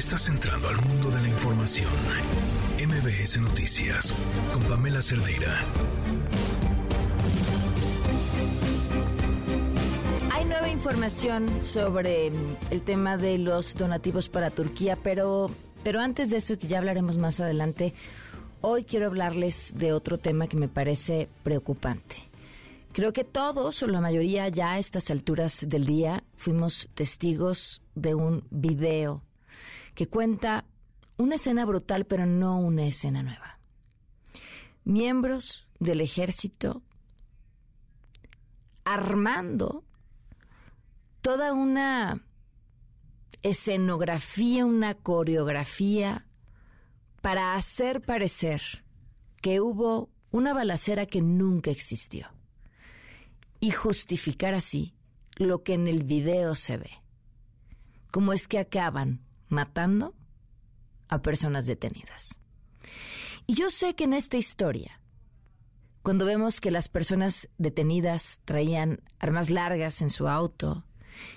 Estás entrando al mundo de la información. MBS Noticias con Pamela Cerdeira. Hay nueva información sobre el tema de los donativos para Turquía, pero, pero antes de eso, que ya hablaremos más adelante, hoy quiero hablarles de otro tema que me parece preocupante. Creo que todos, o la mayoría ya a estas alturas del día, fuimos testigos de un video que cuenta una escena brutal, pero no una escena nueva. Miembros del ejército armando toda una escenografía, una coreografía para hacer parecer que hubo una balacera que nunca existió y justificar así lo que en el video se ve. ¿Cómo es que acaban matando a personas detenidas. Y yo sé que en esta historia, cuando vemos que las personas detenidas traían armas largas en su auto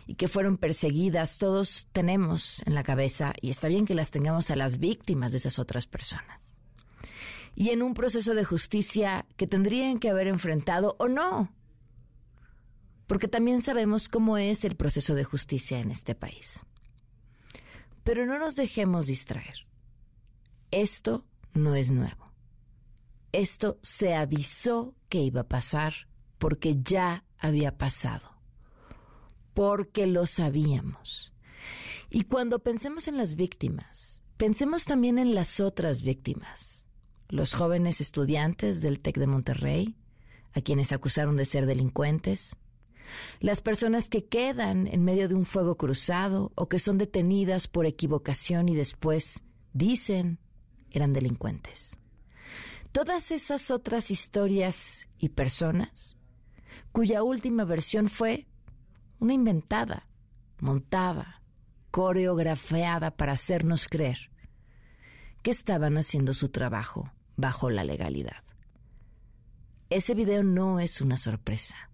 y que fueron perseguidas, todos tenemos en la cabeza, y está bien que las tengamos a las víctimas de esas otras personas. Y en un proceso de justicia que tendrían que haber enfrentado o no, porque también sabemos cómo es el proceso de justicia en este país. Pero no nos dejemos distraer. Esto no es nuevo. Esto se avisó que iba a pasar porque ya había pasado. Porque lo sabíamos. Y cuando pensemos en las víctimas, pensemos también en las otras víctimas. Los jóvenes estudiantes del TEC de Monterrey, a quienes acusaron de ser delincuentes, las personas que quedan en medio de un fuego cruzado o que son detenidas por equivocación y después dicen eran delincuentes. Todas esas otras historias y personas cuya última versión fue una inventada, montada, coreografiada para hacernos creer que estaban haciendo su trabajo bajo la legalidad. Ese video no es una sorpresa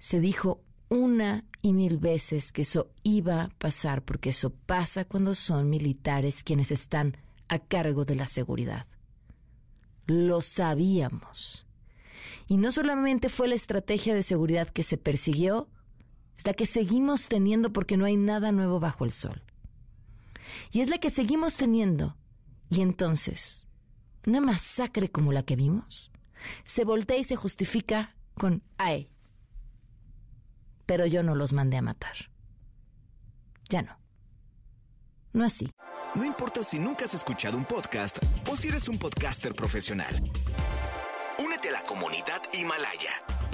se dijo una y mil veces que eso iba a pasar, porque eso pasa cuando son militares quienes están a cargo de la seguridad. Lo sabíamos. Y no solamente fue la estrategia de seguridad que se persiguió, es la que seguimos teniendo porque no hay nada nuevo bajo el sol. Y es la que seguimos teniendo. Y entonces, una masacre como la que vimos, se voltea y se justifica con, ay, pero yo no los mandé a matar. Ya no. No así. No importa si nunca has escuchado un podcast o si eres un podcaster profesional. Únete a la comunidad Himalaya.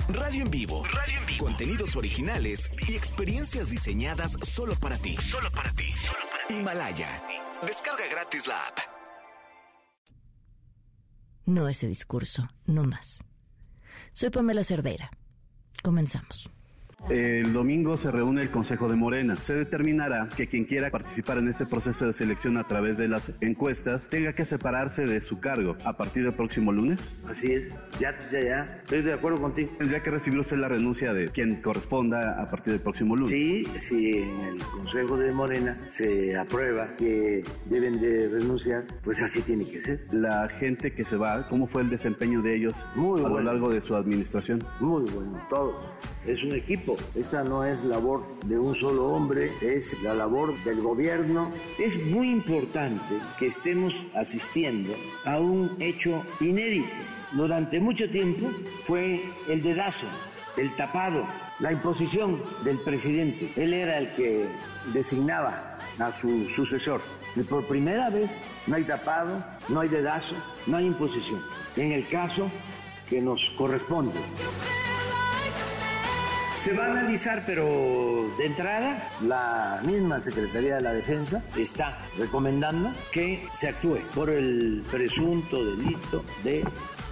Radio en vivo. Radio en vivo. Contenidos originales y experiencias diseñadas solo para ti. Solo para ti. Himalaya. Descarga gratis la app. No ese discurso, no más. Soy Pamela Cerdeira. Comenzamos. El domingo se reúne el Consejo de Morena. Se determinará que quien quiera participar en este proceso de selección a través de las encuestas tenga que separarse de su cargo a partir del próximo lunes. Así es. Ya, ya, ya. Estoy de acuerdo contigo. Tendría que recibir usted la renuncia de quien corresponda a partir del próximo lunes. Sí, si en el Consejo de Morena se aprueba que deben de renunciar, pues así tiene que ser. La gente que se va, ¿cómo fue el desempeño de ellos Muy a lo largo de su administración? Muy bueno, todos. Es un equipo. Esta no es labor de un solo hombre, es la labor del gobierno. Es muy importante que estemos asistiendo a un hecho inédito. Durante mucho tiempo fue el dedazo, el tapado, la imposición del presidente. Él era el que designaba a su sucesor. Y por primera vez no hay tapado, no hay dedazo, no hay imposición. En el caso que nos corresponde. Se va a analizar, pero de entrada, la misma Secretaría de la Defensa está recomendando que se actúe por el presunto delito de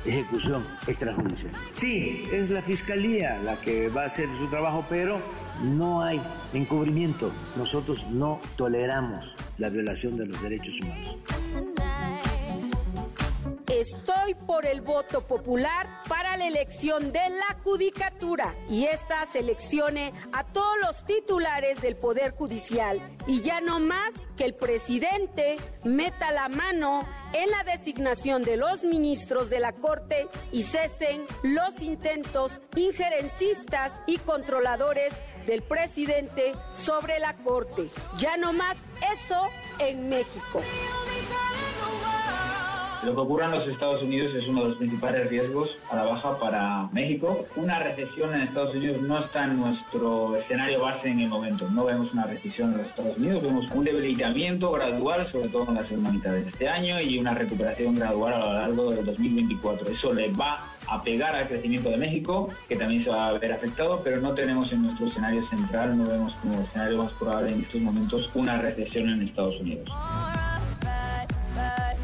ejecución extrajudicial. Sí, es la Fiscalía la que va a hacer su trabajo, pero no hay encubrimiento. Nosotros no toleramos la violación de los derechos humanos. Estoy por el voto popular para la elección de la judicatura y esta seleccione a todos los titulares del Poder Judicial y ya no más que el presidente meta la mano en la designación de los ministros de la Corte y cesen los intentos injerencistas y controladores del presidente sobre la Corte. Ya no más eso en México. Lo que ocurra en los Estados Unidos es uno de los principales riesgos a la baja para México. Una recesión en Estados Unidos no está en nuestro escenario base en el momento. No vemos una recesión en los Estados Unidos, vemos un debilitamiento gradual, sobre todo en la segunda de este año, y una recuperación gradual a lo largo del 2024. Eso le va a pegar al crecimiento de México, que también se va a ver afectado, pero no tenemos en nuestro escenario central, no vemos como escenario más probable en estos momentos una recesión en Estados Unidos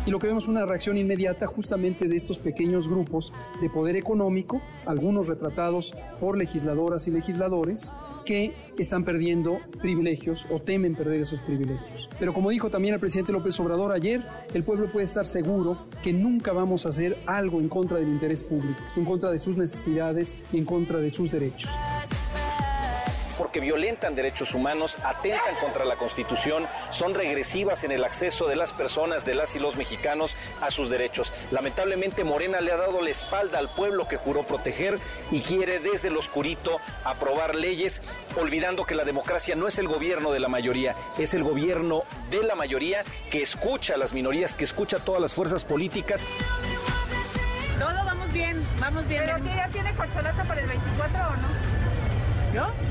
y lo que vemos es una reacción inmediata justamente de estos pequeños grupos de poder económico, algunos retratados por legisladoras y legisladores, que están perdiendo privilegios o temen perder esos privilegios. Pero como dijo también el presidente López Obrador ayer, el pueblo puede estar seguro que nunca vamos a hacer algo en contra del interés público, en contra de sus necesidades y en contra de sus derechos porque violentan derechos humanos, atentan contra la Constitución, son regresivas en el acceso de las personas, de las y los mexicanos a sus derechos. Lamentablemente Morena le ha dado la espalda al pueblo que juró proteger y quiere desde el oscurito aprobar leyes, olvidando que la democracia no es el gobierno de la mayoría, es el gobierno de la mayoría que escucha a las minorías, que escucha a todas las fuerzas políticas. Todo vamos bien, vamos bien. ¿Pero ya tiene corcholata para el 24 o no?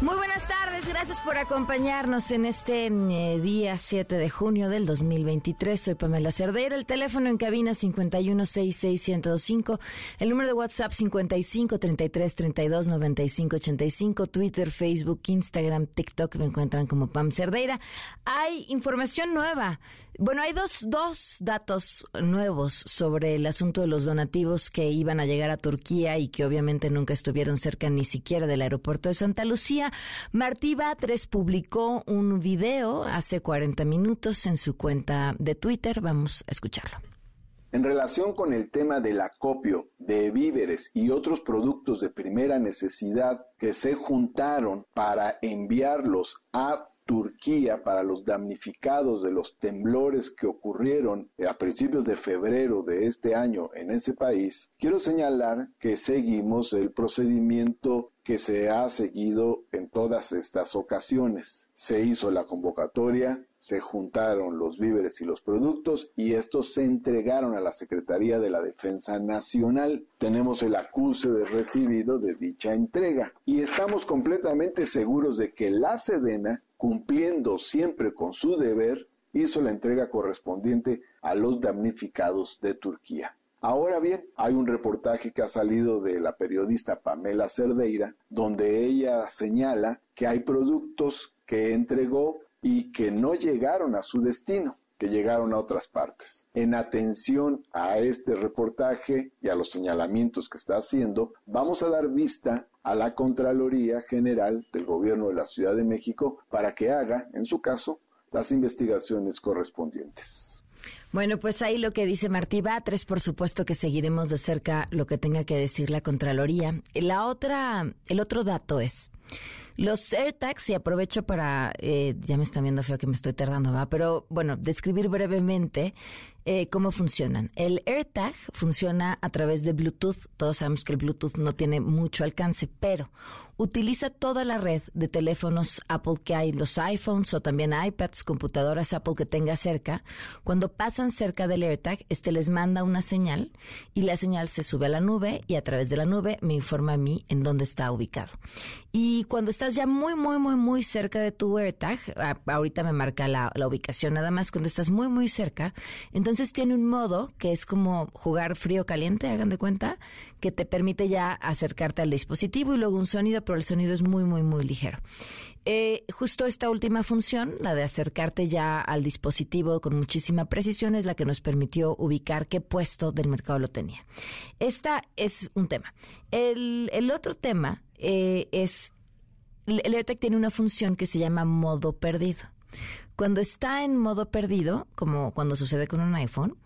Muy buenas tardes, gracias por acompañarnos en este eh, día 7 de junio del 2023. Soy Pamela Cerdeira, el teléfono en cabina 5166125, el número de WhatsApp 5533329585, Twitter, Facebook, Instagram, TikTok, me encuentran como Pam Cerdeira. Hay información nueva bueno, hay dos, dos datos nuevos sobre el asunto de los donativos que iban a llegar a Turquía y que obviamente nunca estuvieron cerca ni siquiera del aeropuerto de Santa Lucía. Martí Batres publicó un video hace 40 minutos en su cuenta de Twitter. Vamos a escucharlo. En relación con el tema del acopio de víveres y otros productos de primera necesidad que se juntaron para enviarlos a Turquía para los damnificados de los temblores que ocurrieron a principios de febrero de este año en ese país, quiero señalar que seguimos el procedimiento que se ha seguido en todas estas ocasiones. Se hizo la convocatoria, se juntaron los víveres y los productos y estos se entregaron a la Secretaría de la Defensa Nacional. Tenemos el acuse de recibido de dicha entrega y estamos completamente seguros de que la Sedena cumpliendo siempre con su deber, hizo la entrega correspondiente a los damnificados de Turquía. Ahora bien, hay un reportaje que ha salido de la periodista Pamela Cerdeira, donde ella señala que hay productos que entregó y que no llegaron a su destino que llegaron a otras partes. En atención a este reportaje y a los señalamientos que está haciendo, vamos a dar vista a la Contraloría General del Gobierno de la Ciudad de México para que haga, en su caso, las investigaciones correspondientes. Bueno, pues ahí lo que dice Martí Batres, por supuesto que seguiremos de cerca lo que tenga que decir la Contraloría. La otra, el otro dato es los AirTags, y aprovecho para, eh, ya me están viendo feo que me estoy tardando, va, pero bueno, describir brevemente eh, cómo funcionan. El AirTag funciona a través de Bluetooth. Todos sabemos que el Bluetooth no tiene mucho alcance, pero utiliza toda la red de teléfonos Apple que hay, los iPhones o también iPads, computadoras Apple que tenga cerca. Cuando pasan cerca del AirTag, este les manda una señal y la señal se sube a la nube y a través de la nube me informa a mí en dónde está ubicado. Y cuando estás ya muy, muy, muy, muy cerca de tu AirTag, ahorita me marca la, la ubicación nada más, cuando estás muy, muy cerca, entonces tiene un modo que es como jugar frío-caliente, hagan de cuenta, que te permite ya acercarte al dispositivo y luego un sonido, pero el sonido es muy, muy, muy ligero. Eh, justo esta última función, la de acercarte ya al dispositivo con muchísima precisión, es la que nos permitió ubicar qué puesto del mercado lo tenía. Esta es un tema. El, el otro tema eh, es, el AirTag tiene una función que se llama modo perdido. Cuando está en modo perdido, como cuando sucede con un iPhone,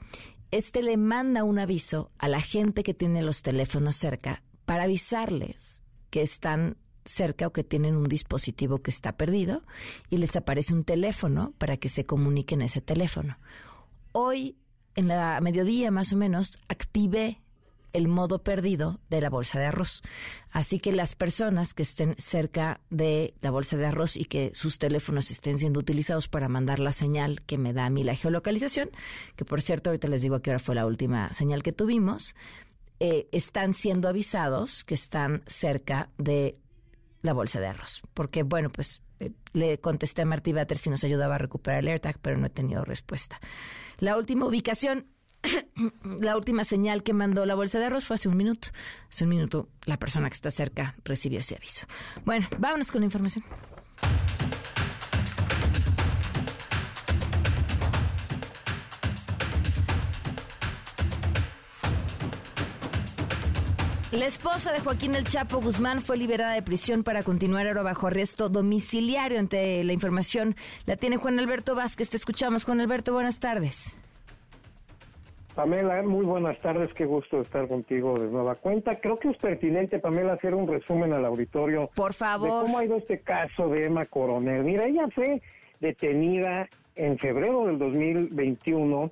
este le manda un aviso a la gente que tiene los teléfonos cerca para avisarles que están cerca o que tienen un dispositivo que está perdido y les aparece un teléfono para que se comuniquen ese teléfono. Hoy, en la mediodía más o menos, activé el modo perdido de la bolsa de arroz. Así que las personas que estén cerca de la bolsa de arroz y que sus teléfonos estén siendo utilizados para mandar la señal que me da a mí la geolocalización, que por cierto ahorita les digo a qué hora fue la última señal que tuvimos, eh, están siendo avisados que están cerca de la bolsa de arroz. Porque, bueno, pues eh, le contesté a Martí Bater si nos ayudaba a recuperar el AirTag, pero no he tenido respuesta. La última ubicación, la última señal que mandó la bolsa de arroz fue hace un minuto. Hace un minuto la persona que está cerca recibió ese aviso. Bueno, vámonos con la información. La esposa de Joaquín El Chapo Guzmán fue liberada de prisión para continuar ahora bajo arresto domiciliario. Ante la información la tiene Juan Alberto Vázquez. Te escuchamos, Juan Alberto. Buenas tardes. Pamela, muy buenas tardes, qué gusto estar contigo de nueva cuenta. Creo que es pertinente, Pamela, hacer un resumen al auditorio. Por favor. De cómo ha ido este caso de Emma Coronel. Mira, ella fue detenida en febrero del 2021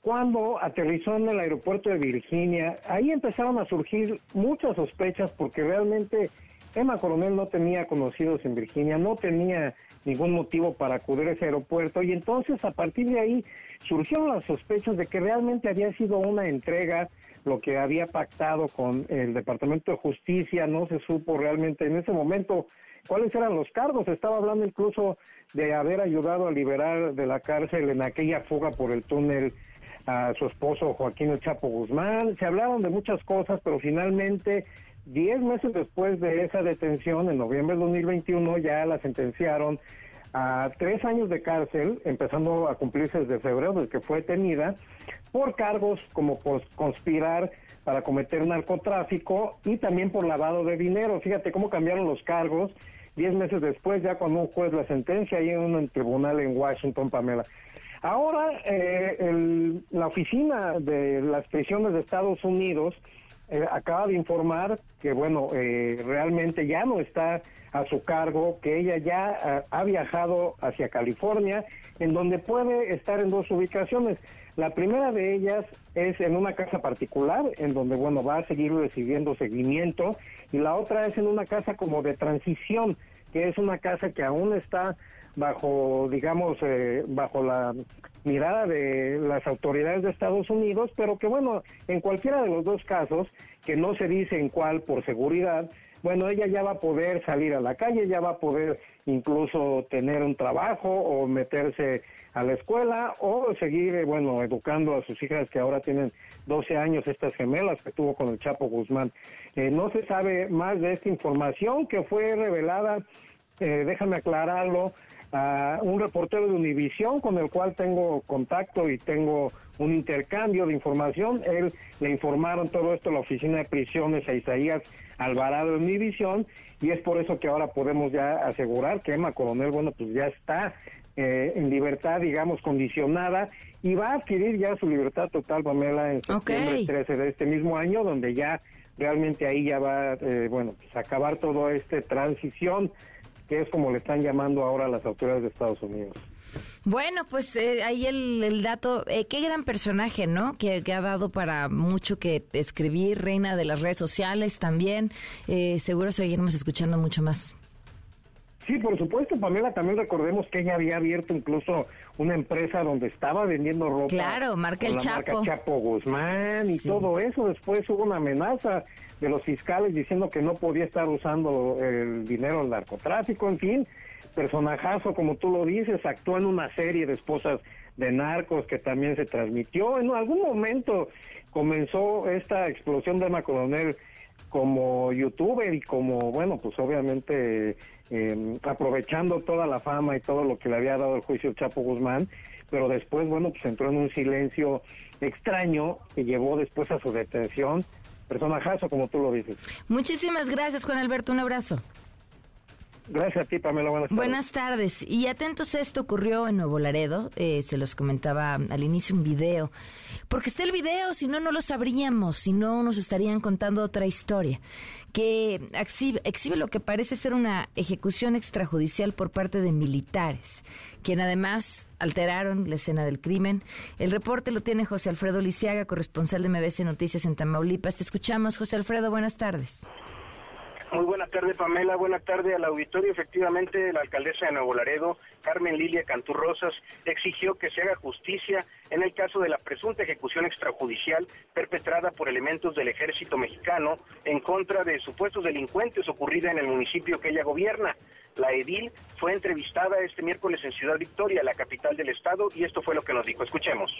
cuando aterrizó en el aeropuerto de Virginia, ahí empezaron a surgir muchas sospechas porque realmente Emma Coronel no tenía conocidos en Virginia, no tenía ningún motivo para acudir a ese aeropuerto y entonces a partir de ahí surgieron las sospechas de que realmente había sido una entrega lo que había pactado con el Departamento de Justicia, no se supo realmente en ese momento cuáles eran los cargos, estaba hablando incluso de haber ayudado a liberar de la cárcel en aquella fuga por el túnel a su esposo Joaquín El Chapo Guzmán. Se hablaron de muchas cosas, pero finalmente, diez meses después de esa detención, en noviembre de 2021, ya la sentenciaron a tres años de cárcel, empezando a cumplirse desde febrero, desde que fue detenida, por cargos como por conspirar para cometer narcotráfico y también por lavado de dinero. Fíjate cómo cambiaron los cargos diez meses después, ya cuando un juez la sentencia ahí en un tribunal en Washington, Pamela. Ahora, eh, la oficina de las prisiones de Estados Unidos eh, acaba de informar que, bueno, eh, realmente ya no está a su cargo, que ella ya ha viajado hacia California, en donde puede estar en dos ubicaciones. La primera de ellas es en una casa particular, en donde, bueno, va a seguir recibiendo seguimiento, y la otra es en una casa como de transición, que es una casa que aún está bajo, digamos, eh, bajo la mirada de las autoridades de Estados Unidos, pero que bueno, en cualquiera de los dos casos, que no se dice en cuál por seguridad, bueno, ella ya va a poder salir a la calle, ya va a poder incluso tener un trabajo o meterse a la escuela o seguir, eh, bueno, educando a sus hijas que ahora tienen 12 años, estas gemelas que tuvo con el Chapo Guzmán. Eh, no se sabe más de esta información que fue revelada, eh, déjame aclararlo, a un reportero de Univisión con el cual tengo contacto y tengo un intercambio de información. Él le informaron todo esto a la oficina de prisiones a Isaías Alvarado de Univisión y es por eso que ahora podemos ya asegurar que Emma Coronel, bueno, pues ya está eh, en libertad, digamos, condicionada y va a adquirir ya su libertad total, Pamela, en septiembre 13 de este mismo año, donde ya realmente ahí ya va, eh, bueno, pues acabar toda esta transición que es como le están llamando ahora las autoridades de Estados Unidos. Bueno, pues eh, ahí el, dato, eh, qué gran personaje, ¿no? Que, ha dado para mucho que escribir, reina de las redes sociales también. Eh, seguro seguiremos escuchando mucho más. Sí, por supuesto, Pamela, también recordemos que ella había abierto incluso una empresa donde estaba vendiendo ropa. Claro, marca el Chapo. Chapo Guzmán y todo eso. Después hubo una amenaza de los fiscales diciendo que no podía estar usando el dinero del narcotráfico, en fin, personajazo, como tú lo dices, actuó en una serie de esposas de narcos que también se transmitió. En algún momento comenzó esta explosión de Emma Coronel como youtuber y como, bueno, pues obviamente em, aprovechando toda la fama y todo lo que le había dado el juicio Chapo Guzmán, pero después, bueno, pues entró en un silencio extraño que llevó después a su detención. Personajazo, como tú lo dices. Muchísimas gracias, Juan Alberto. Un abrazo. Gracias a ti, Pamela. Buenas tardes. Buenas tardes. Y atentos, esto ocurrió en Nuevo Laredo. Eh, se los comentaba al inicio un video. Porque está el video, si no, no lo sabríamos. Si no, nos estarían contando otra historia. Que exhibe, lo que parece ser una ejecución extrajudicial por parte de militares, quien además alteraron la escena del crimen. El reporte lo tiene José Alfredo Lisiaga, corresponsal de MBC Noticias en Tamaulipas. Te escuchamos, José Alfredo. Buenas tardes. Muy buena tarde, Pamela. Buena tarde al auditorio. Efectivamente, la alcaldesa de Nuevo Laredo, Carmen Lilia Canturrosas, exigió que se haga justicia en el caso de la presunta ejecución extrajudicial perpetrada por elementos del ejército mexicano en contra de supuestos delincuentes ocurrida en el municipio que ella gobierna. La edil fue entrevistada este miércoles en Ciudad Victoria, la capital del estado, y esto fue lo que nos dijo. Escuchemos.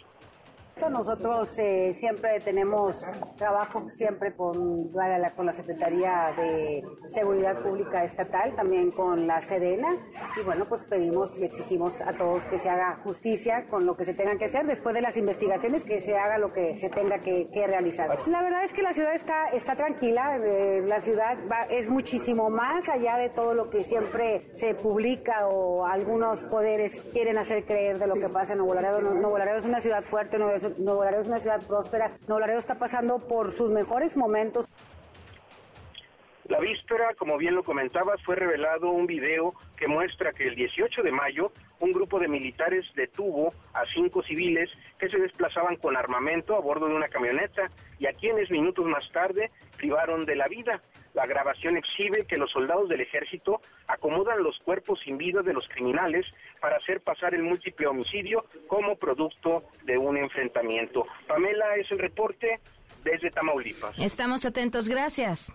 Nosotros eh, siempre tenemos trabajo siempre con, con la Secretaría de Seguridad Pública Estatal, también con la Sedena, y bueno, pues pedimos y exigimos a todos que se haga justicia con lo que se tenga que hacer después de las investigaciones, que se haga lo que se tenga que, realizar. La verdad es que la ciudad está, está tranquila, eh, la ciudad es muchísimo más allá de todo lo que siempre se publica o algunos poderes quieren hacer creer de lo que pasa en Nuevo Laredo. Nuevo Laredo es una ciudad fuerte, Nuevo Nuevo Laredo es una ciudad próspera. Nuevo Laredo está pasando por sus mejores momentos. La víspera, como bien lo comentabas, fue revelado un video que muestra que el 18 de mayo un grupo de militares detuvo a cinco civiles que se desplazaban con armamento a bordo de una camioneta y a quienes minutos más tarde privaron de la vida. La grabación exhibe que los soldados del ejército acomodan los cuerpos sin vida de los criminales para hacer pasar el múltiple homicidio como producto de un enfrentamiento. Pamela es el reporte desde Tamaulipas. Estamos atentos, gracias.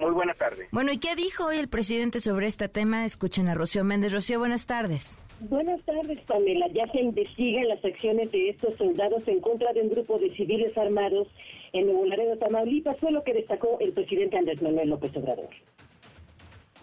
Muy buena tarde. Bueno, ¿y qué dijo hoy el presidente sobre este tema? Escuchen a Rocío Méndez. Rocío, buenas tardes. Buenas tardes, Pamela. Ya se investigan las acciones de estos soldados en contra de un grupo de civiles armados en Nuevo Laredo, Tamaulipas. Fue lo que destacó el presidente Andrés Manuel López Obrador.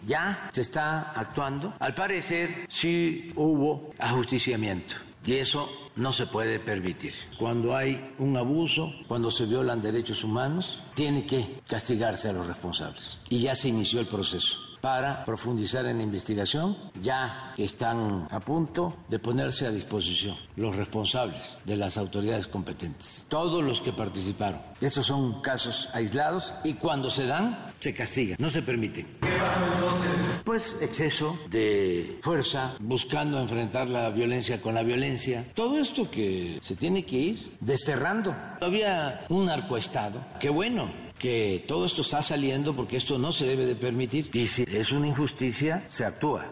Ya se está actuando. Al parecer, sí hubo ajusticiamiento. Y eso no se puede permitir. Cuando hay un abuso, cuando se violan derechos humanos, tiene que castigarse a los responsables. Y ya se inició el proceso para profundizar en la investigación. Ya están a punto de ponerse a disposición los responsables de las autoridades competentes, todos los que participaron. Estos son casos aislados y cuando se dan, se castiga, no se permite. ¿Qué pasó entonces? Pues exceso de fuerza, buscando enfrentar la violencia con la violencia. Todo esto que se tiene que ir desterrando. Había un narcoestado, qué bueno, que todo esto está saliendo porque esto no se debe de permitir y si es una injusticia, se actúa.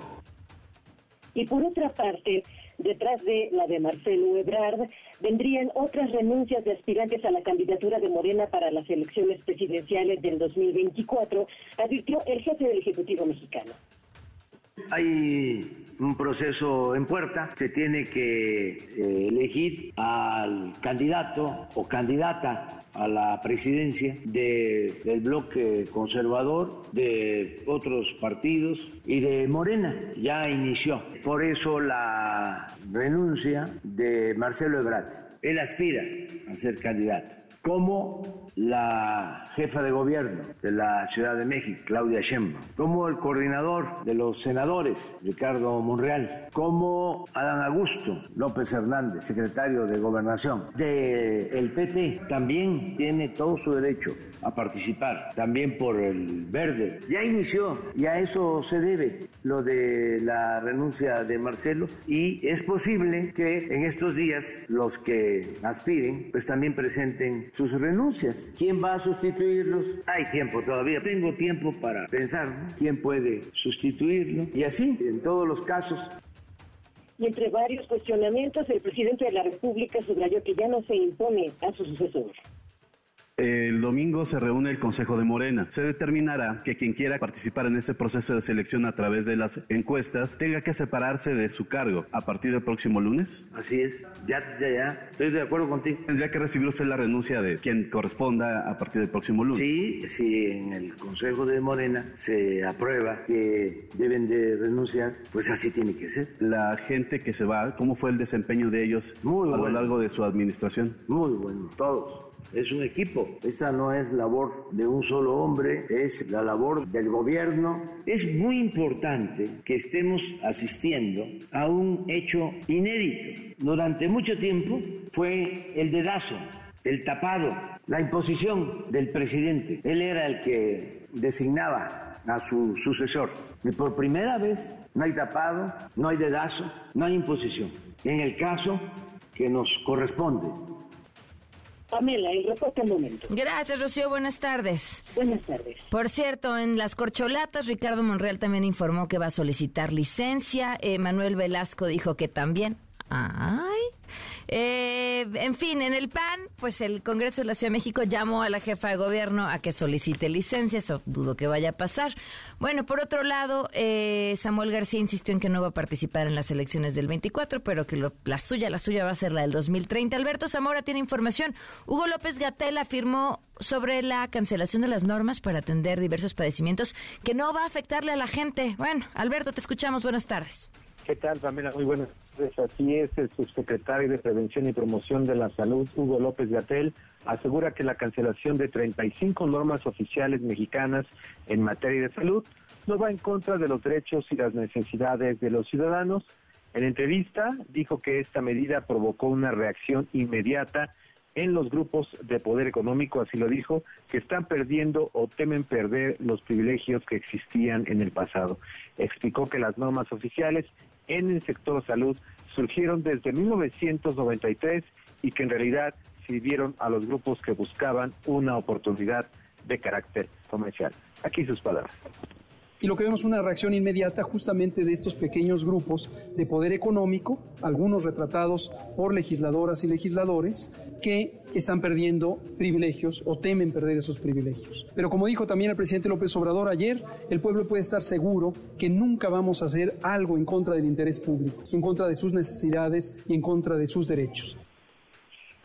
Y por otra parte, detrás de la de Marcelo Ebrard, vendrían otras renuncias de aspirantes a la candidatura de Morena para las elecciones presidenciales del 2024, advirtió el jefe del Ejecutivo mexicano. Hay un proceso en puerta, se tiene que eh, elegir al candidato o candidata a la presidencia del bloque conservador, de otros partidos y de Morena. Ya inició. Por eso la renuncia de Marcelo Ebrard. Él aspira a ser candidato. Como la jefa de gobierno de la Ciudad de México, Claudia Sheinbaum, como el coordinador de los senadores, Ricardo Monreal, como Adán Augusto López Hernández, secretario de Gobernación del el PT, también tiene todo su derecho a participar, también por el verde. Ya inició y a eso se debe lo de la renuncia de Marcelo y es posible que en estos días los que aspiren pues también presenten sus renuncias. ¿Quién va a sustituirlos? Hay tiempo todavía. Tengo tiempo para pensar quién puede sustituirlo y así en todos los casos y entre varios cuestionamientos, el presidente de la República subrayó que ya no se impone a su sucesor. El domingo se reúne el Consejo de Morena. Se determinará que quien quiera participar en este proceso de selección a través de las encuestas tenga que separarse de su cargo a partir del próximo lunes. Así es. Ya, ya, ya. Estoy de acuerdo contigo. Tendría que recibir usted la renuncia de quien corresponda a partir del próximo lunes. Sí, si en el Consejo de Morena se aprueba que deben de renunciar, pues así tiene que ser. La gente que se va, ¿cómo fue el desempeño de ellos Muy a bueno. lo largo de su administración? Muy bueno, todos es un equipo. Esta no es labor de un solo hombre, es la labor del gobierno. Es muy importante que estemos asistiendo a un hecho inédito. Durante mucho tiempo fue el dedazo, el tapado, la imposición del presidente. Él era el que designaba a su sucesor. Y por primera vez no hay tapado, no hay dedazo, no hay imposición. En el caso que nos corresponde. Pamela, el reporte al momento. Gracias, Rocío. Buenas tardes. Buenas tardes. Por cierto, en las corcholatas, Ricardo Monreal también informó que va a solicitar licencia. Eh, Manuel Velasco dijo que también. Ay. Eh, en fin, en el PAN, pues el Congreso de la Ciudad de México llamó a la jefa de gobierno a que solicite licencia, eso dudo que vaya a pasar. Bueno, por otro lado, eh, Samuel García insistió en que no va a participar en las elecciones del 24, pero que la suya, la suya va a ser la del 2030. Alberto Zamora tiene información. Hugo López Gatel afirmó sobre la cancelación de las normas para atender diversos padecimientos que no va a afectarle a la gente. Bueno, Alberto, te escuchamos. Buenas tardes. ¿Qué tal, Pamela? Muy buenas tardes. Así es, el subsecretario de Prevención y Promoción de la Salud, Hugo López Gatel, asegura que la cancelación de 35 normas oficiales mexicanas en materia de salud no va en contra de los derechos y las necesidades de los ciudadanos. En entrevista dijo que esta medida provocó una reacción inmediata en los grupos de poder económico, así lo dijo, que están perdiendo o temen perder los privilegios que existían en el pasado. Explicó que las normas oficiales en el sector salud surgieron desde 1993 y que en realidad sirvieron a los grupos que buscaban una oportunidad de carácter comercial. Aquí sus palabras. Y lo que vemos es una reacción inmediata justamente de estos pequeños grupos de poder económico, algunos retratados por legisladoras y legisladores, que están perdiendo privilegios o temen perder esos privilegios. Pero como dijo también el presidente López Obrador ayer, el pueblo puede estar seguro que nunca vamos a hacer algo en contra del interés público, en contra de sus necesidades y en contra de sus derechos.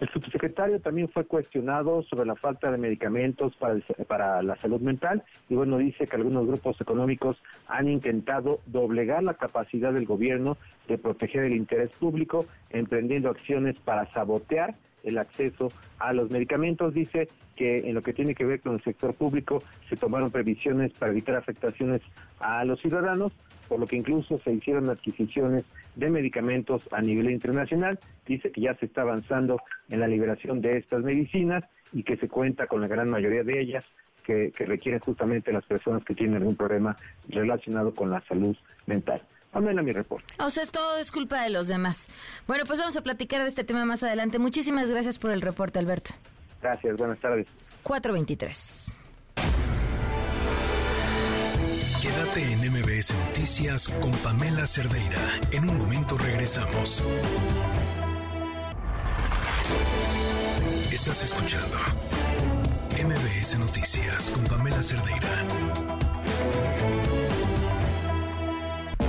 El subsecretario también fue cuestionado sobre la falta de medicamentos para, para, la salud mental y bueno, dice que algunos grupos económicos han intentado doblegar la capacidad del gobierno de proteger el interés público, emprendiendo acciones para sabotear el acceso a los medicamentos. Dice que en lo que tiene que ver con el sector público se tomaron previsiones para evitar afectaciones a los ciudadanos, por lo que incluso se hicieron adquisiciones de medicamentos a nivel internacional. Dice que ya se está avanzando en la liberación de estas medicinas y que se cuenta con la gran mayoría de ellas que, requieren justamente las personas que tienen algún problema relacionado con la salud mental. Amén mi reporte. O sea, es todo es culpa de los demás. Bueno, pues vamos a platicar de este tema más adelante. Muchísimas gracias por el reporte, Alberto. Gracias, buenas tardes. 423. Quédate en MBS Noticias con Pamela Cerdeira. En un momento regresamos. Estás escuchando MBS Noticias con Pamela Cerdeira.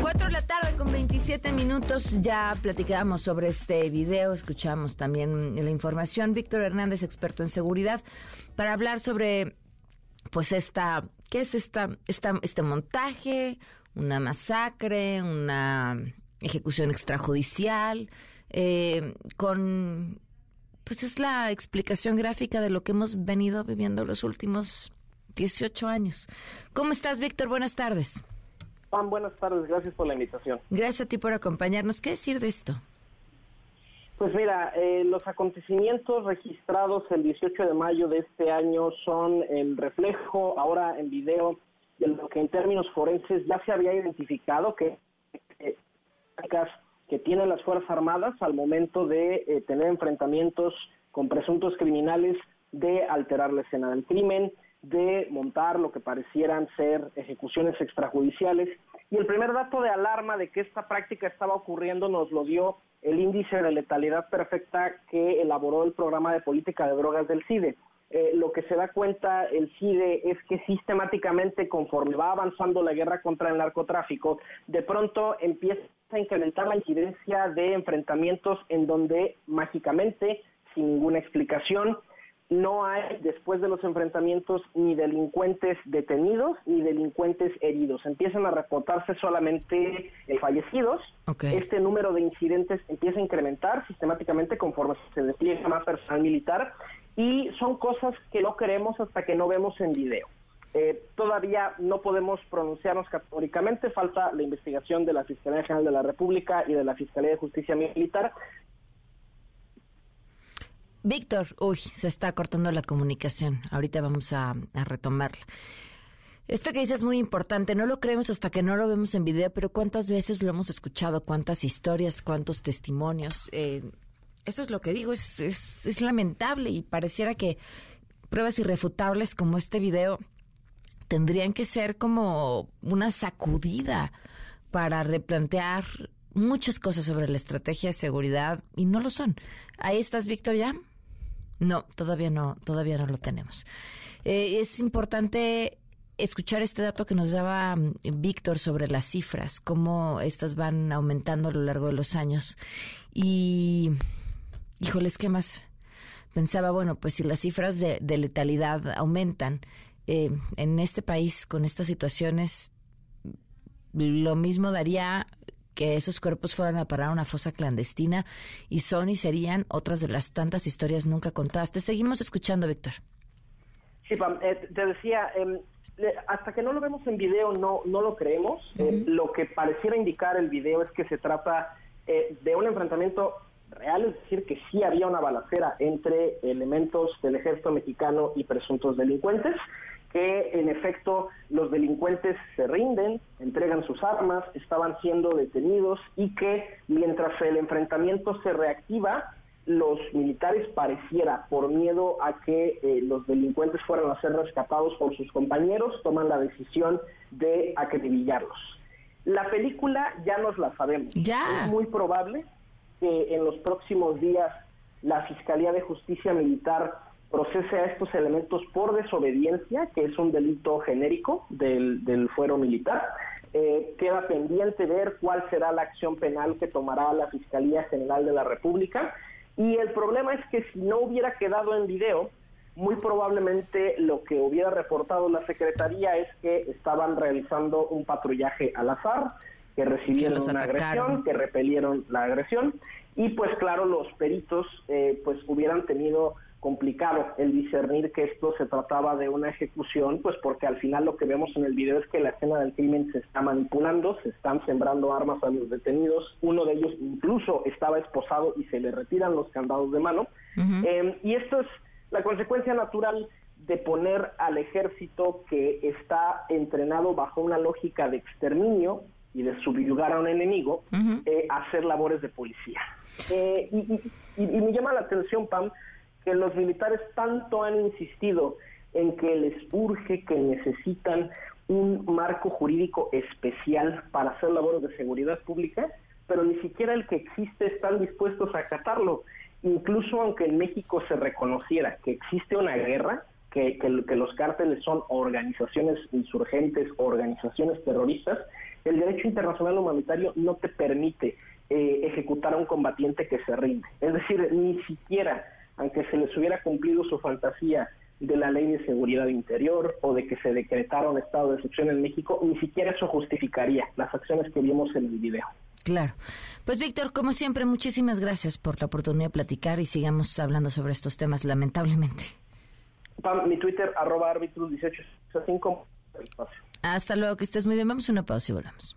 4 de la tarde con 27 minutos ya platicábamos sobre este video, escuchamos también la información. Víctor Hernández, experto en seguridad, para hablar sobre pues esta, ¿qué es esta, esta este montaje? Una masacre, una ejecución extrajudicial, eh, con pues es la explicación gráfica de lo que hemos venido viviendo los últimos 18 años. ¿Cómo estás, Víctor? Buenas tardes. Juan, buenas tardes, gracias por la invitación. Gracias a ti por acompañarnos. ¿Qué decir de esto? Pues mira, eh, los acontecimientos registrados el 18 de mayo de este año son el reflejo ahora en video de lo que en términos forenses ya se había identificado que eh, que tienen las Fuerzas Armadas al momento de eh, tener enfrentamientos con presuntos criminales de alterar la escena del crimen, de montar lo que parecieran ser ejecuciones extrajudiciales. Y el primer dato de alarma de que esta práctica estaba ocurriendo nos lo dio el índice de letalidad perfecta que elaboró el programa de política de drogas del CIDE. Eh, lo que se da cuenta el CIDE es que sistemáticamente conforme va avanzando la guerra contra el narcotráfico, de pronto empieza a incrementar la incidencia de enfrentamientos en donde mágicamente, sin ninguna explicación, no hay después de los enfrentamientos ni delincuentes detenidos ni delincuentes heridos. Empiezan a reportarse solamente eh, fallecidos. Este número de incidentes empieza a incrementar sistemáticamente conforme se despliega más personal militar y son cosas que no queremos hasta que no vemos en video. Eh, todavía no podemos pronunciarnos categóricamente, falta la investigación de la Fiscalía General de la República y de la Fiscalía de Justicia Militar. Víctor, uy, se está cortando la comunicación. Ahorita vamos a, retomarla. Esto que dices es muy importante, no lo creemos hasta que no lo vemos en video, pero ¿cuántas veces lo hemos escuchado? ¿Cuántas historias? ¿Cuántos testimonios? Eh, eso es lo que digo, es, es, es lamentable y pareciera que pruebas irrefutables como este video tendrían que ser como una sacudida para replantear muchas cosas sobre la estrategia de seguridad y no lo son. Ahí estás, Víctor, ya. No, todavía no, todavía no lo tenemos. Eh, es importante escuchar este dato que nos daba mm, Víctor sobre las cifras, cómo estas van aumentando a lo largo de los años. Y, híjoles, ¿qué más? Pensaba, bueno, pues si las cifras de letalidad aumentan, eh, en este país con estas situaciones, lo mismo daría que esos cuerpos fueran a parar a una fosa clandestina y son y serían otras de las tantas historias nunca contadas. Te seguimos escuchando, Víctor. Sí, Pam, eh, te decía, em, hasta que no lo vemos en video no, no lo creemos. Eh, lo que pareciera indicar el video es que se trata de un enfrentamiento real, es decir, que sí había una balacera entre elementos del ejército mexicano y presuntos delincuentes que en efecto los delincuentes se rinden, entregan sus armas, estaban siendo detenidos y que mientras el enfrentamiento se reactiva, los militares pareciera, por miedo a que eh, los delincuentes fueran a ser rescatados por sus compañeros, toman la decisión de acribillarlos. La película ya nos la sabemos. Ya. Es muy probable que en los próximos días la Fiscalía de Justicia Militar procese a estos elementos por desobediencia, que es un delito genérico del, del fuero militar. Eh, queda pendiente ver cuál será la acción penal que tomará la Fiscalía General de la República. Y el problema es que si no hubiera quedado en video, muy probablemente lo que hubiera reportado la Secretaría es que estaban realizando un patrullaje al azar, que recibieron una agresión, que repelieron la agresión, y pues claro, los peritos eh, pues hubieran tenido complicado el discernir que esto se trataba de una ejecución, pues porque al final lo que vemos en el video es que la escena del crimen se está manipulando, se están sembrando armas a los detenidos, uno de ellos incluso estaba esposado y se le retiran los candados de mano. Em, y esto es la consecuencia natural de poner al ejército que está entrenado bajo una lógica de exterminio y de subyugar a un enemigo eh, a hacer labores de policía. Eh, y, y, me llama la atención, Pam, que los militares tanto han insistido en que les urge, que necesitan un marco jurídico especial para hacer labores de seguridad pública, pero ni siquiera el que existe están dispuestos a acatarlo. Incluso aunque en México se reconociera que existe una guerra, que, que, los cárteles son organizaciones insurgentes, organizaciones terroristas, el derecho internacional humanitario no te permite eh, ejecutar a un combatiente que se rinde. Es decir, ni siquiera aunque se les hubiera cumplido su fantasía de la ley de seguridad interior o de que se decretara un estado de excepción en México, ni siquiera eso justificaría las acciones que vimos en el video. Claro. Pues Víctor, como siempre, muchísimas gracias por la oportunidad de platicar y sigamos hablando sobre estos temas, lamentablemente. mi Twitter, arroba 1865. Hasta luego, que estés muy bien. Vamos a una pausa y volvemos.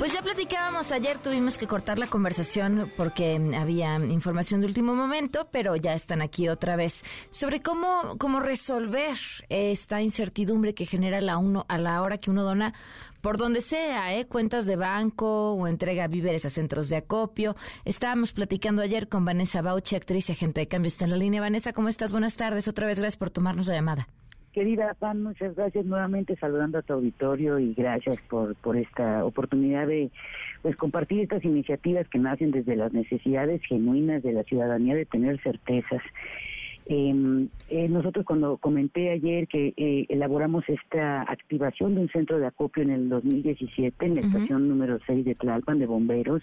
Pues ya platicábamos ayer, tuvimos que cortar la conversación porque había información de último momento, pero ya están aquí otra vez sobre cómo, cómo resolver esta incertidumbre que genera la uno a la hora que uno dona por donde sea, ¿eh? cuentas de banco o entrega víveres a centros de acopio. Estábamos platicando ayer con Vanessa Bauchi, actriz y agente de cambio. Está en la línea. Vanessa, ¿cómo estás? Buenas tardes. Otra vez gracias por tomarnos la llamada. Querida Pan, muchas gracias nuevamente saludando a tu auditorio y gracias por, por esta oportunidad de pues compartir estas iniciativas que nacen desde las necesidades genuinas de la ciudadanía de tener certezas. Em, eh, nosotros cuando comenté ayer que eh, elaboramos esta activación de un centro de acopio en el 2017 en la estación número 6 de Tlalpan de bomberos,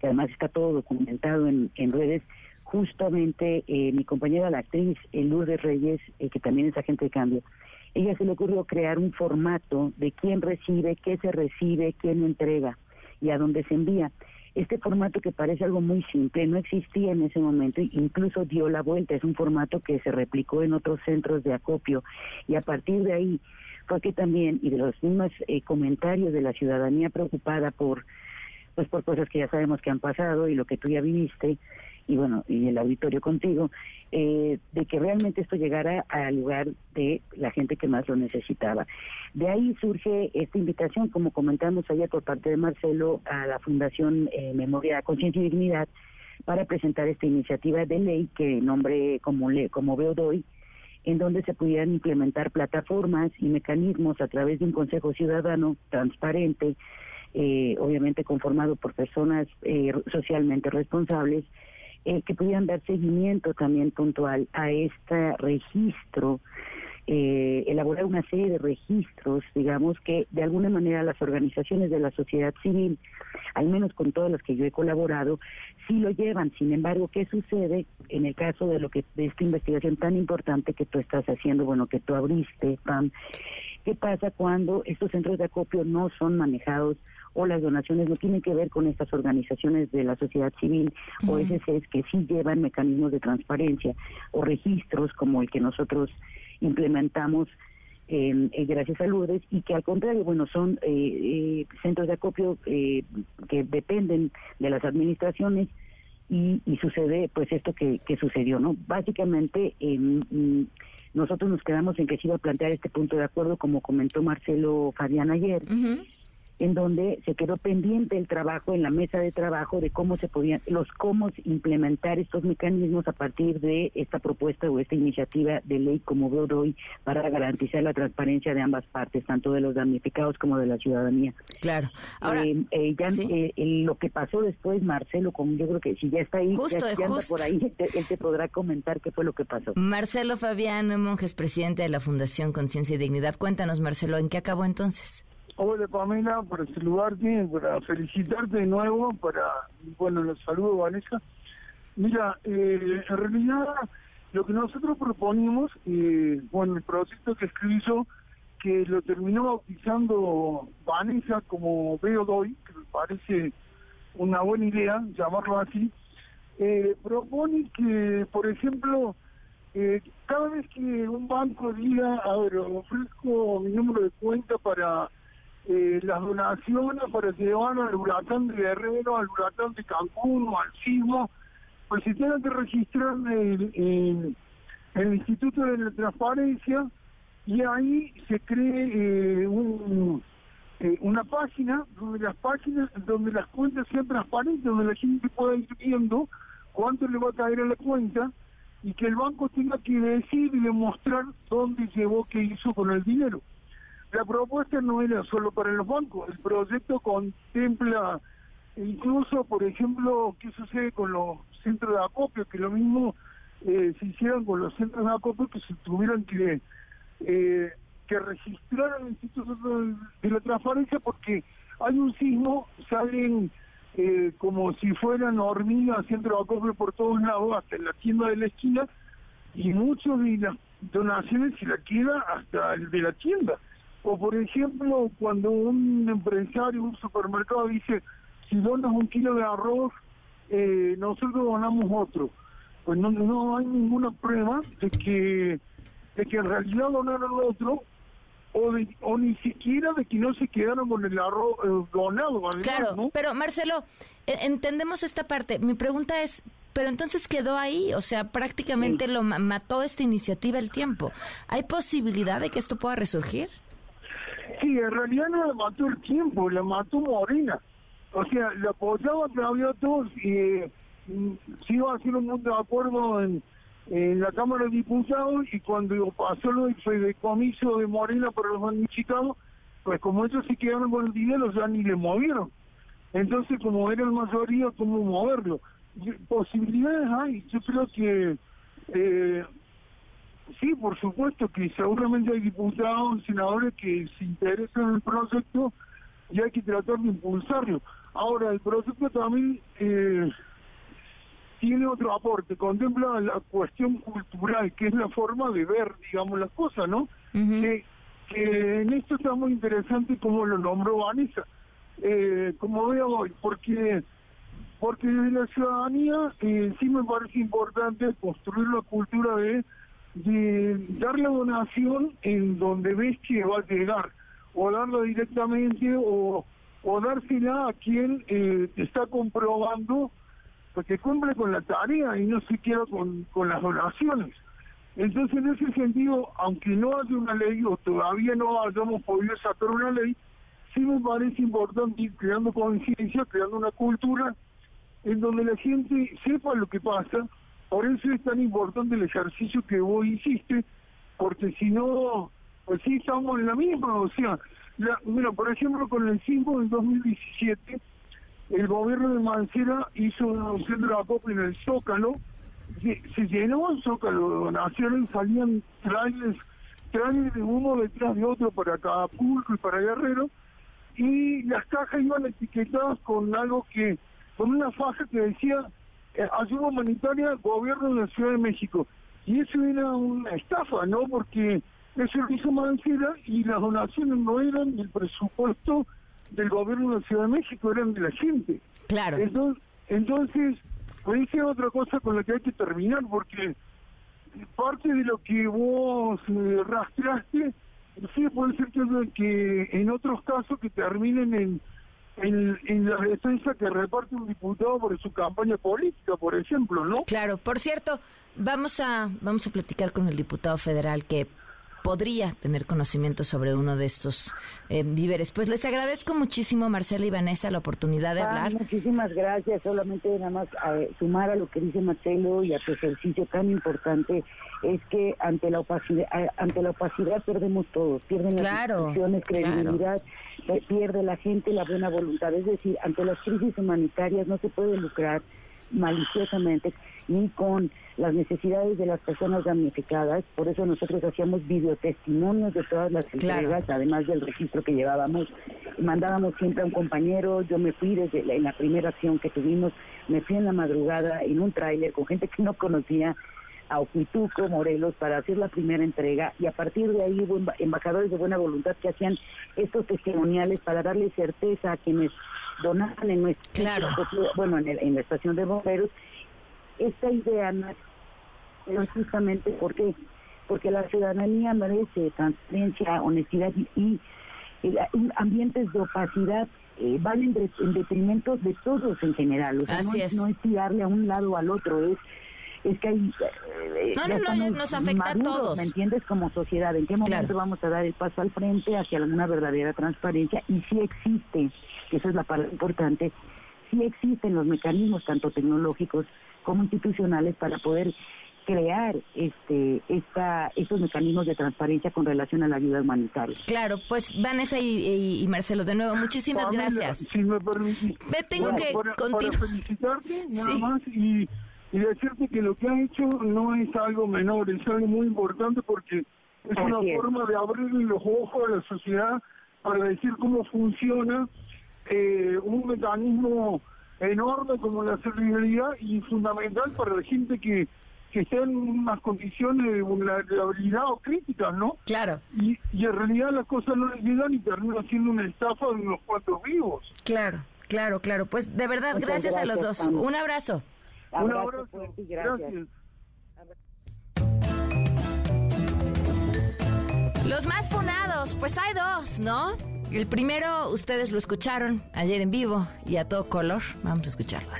que además está todo documentado en, en redes, justamente eh, mi compañera la actriz eh, Lourdes Reyes, eh, que también es agente de cambio, ella se le ocurrió crear un formato de quién recibe, qué se recibe, quién entrega y a dónde se envía. Este formato que parece algo muy simple no existía en ese momento, incluso dio la vuelta, es un formato que se replicó en otros centros de acopio y a partir de ahí fue que también, y de los mismos eh, comentarios de la ciudadanía preocupada por, pues por cosas que ya sabemos que han pasado y lo que tú ya viviste, y bueno, y el auditorio contigo, eh, de que realmente esto llegara al lugar de la gente que más lo necesitaba. De ahí surge esta invitación, como comentamos ayer por parte de Marcelo, a la Fundación eh, Memoria, Conciencia y Dignidad, para presentar esta iniciativa de ley que nombre como, le, como veo doy, en donde se pudieran implementar plataformas y mecanismos a través de un Consejo Ciudadano transparente, eh, obviamente conformado por personas eh, socialmente responsables, eh, que pudieran dar seguimiento también puntual a este registro, eh, elaborar una serie de registros, digamos, que de alguna manera las organizaciones de la sociedad civil, al menos con todas las que yo he colaborado, sí lo llevan. Sin embargo, ¿qué sucede en el caso de lo que de esta investigación tan importante que tú estás haciendo, bueno, que tú abriste, Pam? ¿Qué pasa cuando estos centros de acopio no son manejados o las donaciones no tienen que ver con estas organizaciones de la sociedad civil o SCs que sí llevan mecanismos de transparencia o registros como el que nosotros implementamos eh, gracias a Lourdes y que al contrario, bueno, son eh, eh, centros de acopio que dependen de las administraciones y, sucede pues esto que, sucedió, ¿no? Básicamente mm, nosotros nos quedamos en que se iba a plantear este punto de acuerdo como comentó Marcelo Fabián ayer en donde se quedó pendiente el trabajo en la mesa de trabajo de cómo se podían, los cómo implementar estos mecanismos a partir de esta propuesta o esta iniciativa de ley como veo hoy para garantizar la transparencia de ambas partes, tanto de los damnificados como de la ciudadanía. Claro. Ahora, eh, eh, ya eh, lo que pasó después, Marcelo, como yo creo que si ya está ahí, justo, ya, por ahí, él te podrá comentar qué fue lo que pasó. Marcelo Fabián Monjes, presidente de la Fundación Conciencia y Dignidad. Cuéntanos, Marcelo, ¿en qué acabó entonces? Hola Pamela, para saludarte, para felicitarte de nuevo, para, bueno, los saludo Vanessa. Mira, eh, en realidad lo que nosotros proponimos, eh, bueno, el proyecto que escribió, que lo terminó bautizando Vanessa como Veo Doy, que me parece una buena idea llamarlo así, eh, propone que, por ejemplo, eh, cada vez que un banco diga, a ver, ofrezco mi número de cuenta para eh, las donaciones para llevar al huracán de Guerrero, al huracán de Cancún o al sismo, pues se tienen que registrar en el, Instituto de la Transparencia y ahí se cree eh, un, eh, una página donde las páginas, donde las cuentas sean transparentes, donde la gente pueda ir viendo cuánto le va a caer a la cuenta y que el banco tenga que decir y demostrar dónde llevó, qué hizo con el dinero. La propuesta no era solo para los bancos, el proyecto contempla incluso, por ejemplo, qué sucede con los centros de acopio, que lo mismo eh, se hicieron con los centros de acopio que se tuvieron que, eh, que registrar al Instituto de la Transparencia porque hay un sismo, salen eh, como si fueran hormigas centros de acopio por todos lados, hasta en la tienda de la esquina, y muchos de las donaciones se la queda hasta el de la tienda. O por ejemplo, cuando un empresario, un supermercado dice, si donas un kilo de arroz, eh, nosotros donamos otro. Pues no, no hay ninguna prueba de que, de que en realidad donaron otro o, o ni siquiera de que no se quedaron con el arroz eh, donado. claro, pero Marcelo, e, entendemos esta parte. Mi pregunta es, pero entonces quedó ahí, o sea, prácticamente lo mató esta iniciativa el tiempo. ¿Hay posibilidad de que esto pueda resurgir? Sí, en realidad no la mató el tiempo, la mató Morena. O sea, la apoyaba todavía todos y mm, se iba a hacer un mundo de acuerdo en, la Cámara de Diputados y cuando pasó lo de comiso de Morena para los damnificados, pues como ellos se quedaron con el dinero, ya ni le movieron. Entonces, como era la mayoría, ¿cómo moverlo? Posibilidades hay. Yo creo que eh, Sí, por supuesto que seguramente hay diputados, senadores que se interesan en el proyecto y hay que tratar de impulsarlo. Ahora, el proyecto también eh, tiene otro aporte, contempla la cuestión cultural, que es la forma de ver, digamos, las cosas, ¿no? que, que en esto está muy interesante como lo nombró Vanessa, eh, como veo hoy, porque porque desde la ciudadanía eh, sí me parece importante construir la cultura de, de dar la donación en donde ves que va a llegar, o darla directamente o, o dársela a quien eh, está comprobando porque cumple con la tarea y no siquiera con, con las donaciones. Entonces, en ese sentido, aunque no haya una ley o todavía no hayamos podido sacar una ley, sí me parece importante ir creando conciencia, creando una cultura en donde la gente sepa lo que pasa. Por eso es tan importante el ejercicio que vos hiciste, porque si no, pues sí estamos en la misma. O sea, la, mira, por ejemplo, con el 5 del 2017, el gobierno de Mancera hizo un centro de acopio en el Zócalo, se llenó el Zócalo de donaciones, salían trailers, trailers de uno detrás de otro para Acapulco y para Guerrero, y las cajas iban etiquetadas con algo que, con una faja que decía eh, ayuda humanitaria, gobierno de la Ciudad de México. Y eso era una estafa, ¿no? Porque eso lo hizo Mancera y las donaciones no eran del presupuesto del gobierno de la Ciudad de México, eran de la gente. Claro. Entonces, entonces pues es otra cosa con la que hay que terminar, porque parte de lo que vos eh, rastreaste, sí puede ser que, que en otros casos que terminen en, en, en, la defensa que reparte un diputado por su campaña política, por ejemplo, ¿no? Claro, por cierto, vamos a vamos a platicar con el diputado federal que podría tener conocimiento sobre uno de estos eh, víveres. Pues les agradezco muchísimo, Marcela y Vanessa, la oportunidad de hablar. Muchísimas gracias. Solamente nada más a sumar a lo que dice Marcelo y a tu ejercicio tan importante es que ante la opacidad, ante la opacidad perdemos todos, pierden las instituciones, credibilidad, eh, pierde la gente la buena voluntad. Es decir, ante las crisis humanitarias no se puede lucrar maliciosamente ni con las necesidades de las personas damnificadas. Por eso nosotros hacíamos videotestimonios de todas las entregas, además del registro que llevábamos. Mandábamos siempre a un compañero. Yo me fui desde la, en la primera acción que tuvimos, me fui en la madrugada en un tráiler con gente que no conocía a Oquituco, Morelos, para hacer la primera entrega y a partir de ahí hubo embajadores de buena voluntad que hacían estos testimoniales para darle certeza a quienes donaban en nuestro, claro. bueno, en, en la estación de bomberos esta idea no es justamente porque porque la ciudadanía merece transparencia, honestidad y, ambientes de opacidad eh, van en, detrimento de todos en general. O sea, no, es. no es tirarle a un lado o al otro, es es que hay... Eh, no, no, no, nos afecta a todos. ¿Me entiendes? Como sociedad, ¿en qué momento vamos a dar el paso al frente hacia alguna verdadera transparencia? Y si existe, que eso es la parte importante, si existen los mecanismos tanto tecnológicos como institucionales para poder crear este esta estos mecanismos de transparencia con relación a la ayuda humanitaria. Claro, pues Vanessa y, Marcelo, de nuevo, muchísimas gracias. Si me permitís. Me tengo que continuar. felicitarte nada más y, y, decirte que lo que ha hecho no es algo menor, es algo muy importante porque es una forma de abrirle los ojos a la sociedad para decir cómo funciona eh, un mecanismo enorme como la solidaridad y fundamental para la gente que, que está en unas condiciones de vulnerabilidad o críticas, ¿no? Claro. Y, y en realidad las cosas no les llegan y termina siendo una estafa de unos cuantos vivos. Claro, claro, claro. Pues de verdad, gracias, a los dos. Un abrazo. Un abrazo. gracias. Los más funados, pues hay dos, ¿no? El primero, ustedes lo escucharon ayer en vivo y a todo color. Vamos a escucharlo.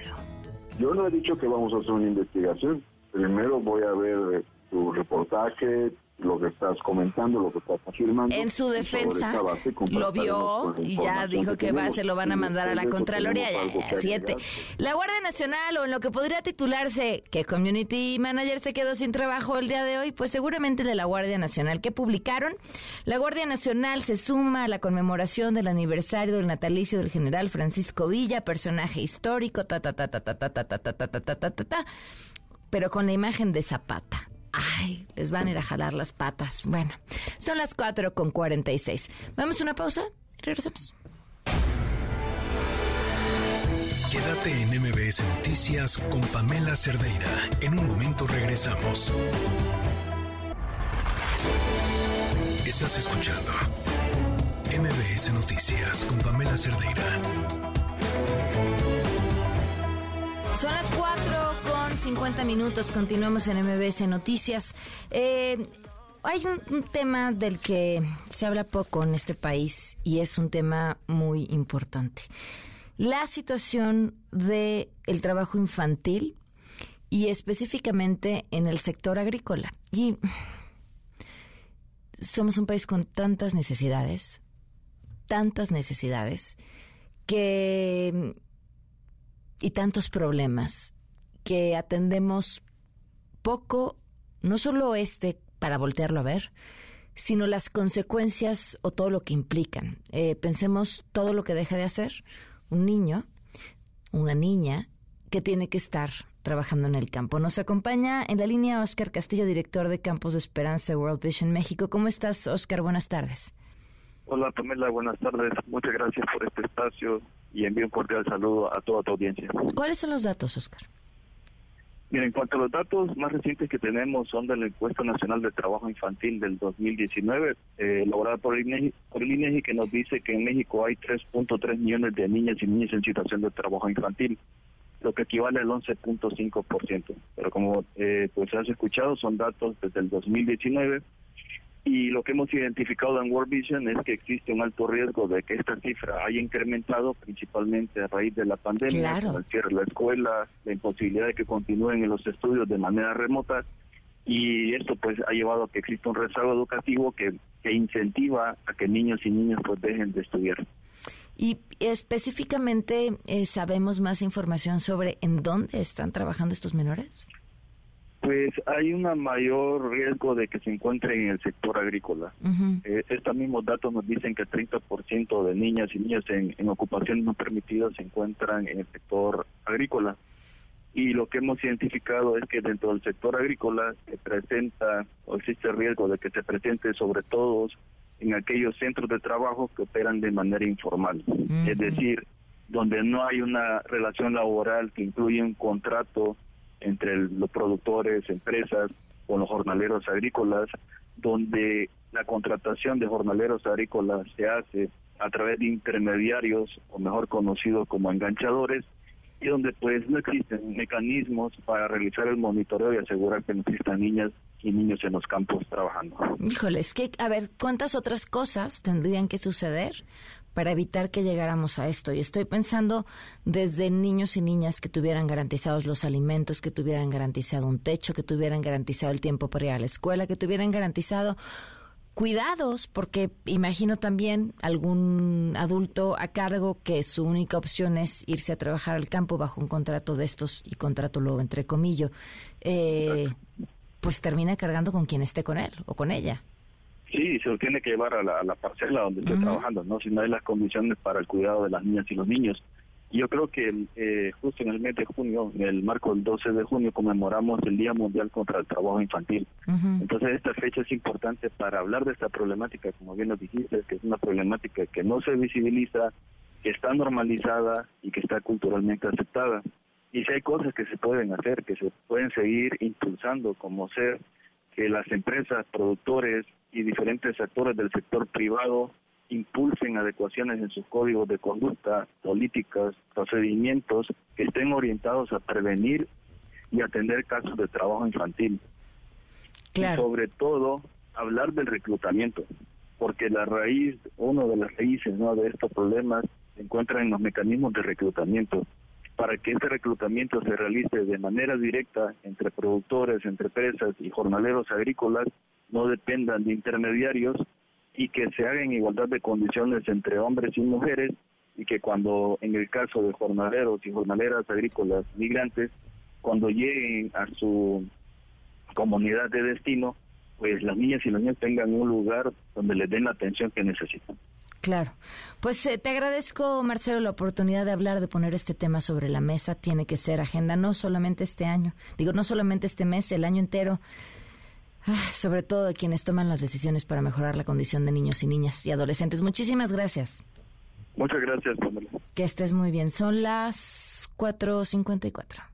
Yo no he dicho que vamos a hacer una investigación. Primero voy a ver tu reportaje, lo que estás comentando, lo que estás afirmando. En su defensa, lo vio y ya dijo que, va, se lo van a mandar a la Contraloría, ya, siete. La Guardia Nacional, o en lo que podría titularse que Community Manager se quedó sin trabajo el día de hoy, pues seguramente de la Guardia Nacional. ¿Qué publicaron? La Guardia Nacional se suma a la conmemoración del aniversario del natalicio del general Francisco Villa, personaje histórico, ta, ta, ta, ta, ta, ta, ta, ta, ta, ta, ta, ta, ta, ta, pero con la imagen de Zapata. Ay, les van a ir a jalar las patas. Bueno, son las 4 con 46. Vamos a una pausa y regresamos. Quédate en MBS Noticias con Pamela Cerdeira. En un momento regresamos. Estás escuchando MBS Noticias con Pamela Cerdeira. Son las 4 con 50 minutos. Continuamos en MBS Noticias. Eh, hay un, tema del que se habla poco en este país y es un tema muy importante. La situación del el trabajo infantil y específicamente en el sector agrícola. Y somos un país con tantas necesidades, tantas necesidades, que y tantos problemas que atendemos poco, no solo este para voltearlo a ver, sino las consecuencias o todo lo que implican. Eh, pensemos todo lo que deja de hacer un niño, una niña que tiene que estar trabajando en el campo. Nos acompaña en la línea Oscar Castillo, director de Campos de Esperanza World Vision México. ¿Cómo estás, Oscar? Buenas tardes. Hola, Pamela. Buenas tardes. Muchas gracias por este espacio y envío un cordial saludo a toda tu audiencia. ¿Cuáles son los datos, Oscar? Mira, en cuanto a los datos más recientes que tenemos son de la encuesta nacional de trabajo infantil del 2019, eh, elaborada por el, INEGI, por INEGI, que nos dice que en México hay 3.3 millones de niñas y niños en situación de trabajo infantil, lo que equivale al 11.5%. Pero como eh, pues has escuchado, son datos desde el 2019 y lo que hemos identificado en World Vision es que existe un alto riesgo de que esta cifra haya incrementado principalmente a raíz de la pandemia, el cierre de la escuela, la imposibilidad de que continúen en los estudios de manera remota y esto pues ha llevado a que exista un rezago educativo que, que incentiva a que niños y niñas pues dejen de estudiar. Y específicamente eh, sabemos más información sobre en dónde están trabajando estos menores. Pues hay un mayor riesgo de que se encuentren en el sector agrícola. Eh, estos mismos datos nos dicen que el 30% de niñas y niños en, en ocupaciones no permitidas se encuentran en el sector agrícola. Y lo que hemos identificado es que dentro del sector agrícola se presenta o existe riesgo de que se presente sobre todo en aquellos centros de trabajo que operan de manera informal. Es decir, donde no hay una relación laboral que incluye un contrato entre los productores, empresas, con los jornaleros agrícolas, donde la contratación de jornaleros agrícolas se hace a través de intermediarios, o mejor conocidos como enganchadores, y donde pues no existen mecanismos para realizar el monitoreo y asegurar que no existan niñas y niños en los campos trabajando. Híjole, es que, a ver, ¿cuántas otras cosas tendrían que suceder para evitar que llegáramos a esto? Y estoy pensando desde niños y niñas que tuvieran garantizados los alimentos, que tuvieran garantizado un techo, que tuvieran garantizado el tiempo para ir a la escuela, que tuvieran garantizado cuidados, porque imagino también algún adulto a cargo que su única opción es irse a trabajar al campo bajo un contrato de estos, y contrato luego entre comillas, eh, pues termina cargando con quien esté con él o con ella. Sí, se lo tiene que llevar a la, parcela donde esté trabajando, ¿no? Si no hay las condiciones para el cuidado de las niñas y los niños. Yo creo que eh, justo en el mes de junio, en el marco del 12 de junio, conmemoramos el Día Mundial contra el Trabajo Infantil. Entonces, esta fecha es importante para hablar de esta problemática, como bien lo dijiste, que es una problemática que no se visibiliza, que está normalizada y que está culturalmente aceptada. Y si hay cosas que se pueden hacer, que se pueden seguir impulsando, como ser que las empresas, productores y diferentes actores del sector privado impulsen adecuaciones en sus códigos de conducta, políticas, procedimientos que estén orientados a prevenir y atender casos de trabajo infantil. Y sobre todo, hablar del reclutamiento, porque la raíz, uno de las raíces ¿no? de estos problemas se encuentra en los mecanismos de reclutamiento. Para que este reclutamiento se realice de manera directa entre productores, entre empresas y jornaleros agrícolas, no dependan de intermediarios, y que se haga en igualdad de condiciones entre hombres y mujeres y que cuando en el caso de jornaleros y jornaleras agrícolas migrantes, cuando lleguen a su comunidad de destino, pues las niñas y los niños tengan un lugar donde les den la atención que necesitan. Claro. Pues eh, te agradezco, Marcelo, la oportunidad de hablar, de poner este tema sobre la mesa. Tiene que ser agenda, no solamente este año, digo, no solamente este mes, el año entero. Ah, sobre todo de quienes toman las decisiones para mejorar la condición de niños y niñas y adolescentes. Muchísimas gracias. Muchas gracias, Pamela. Que estés muy bien. Son las 4.54.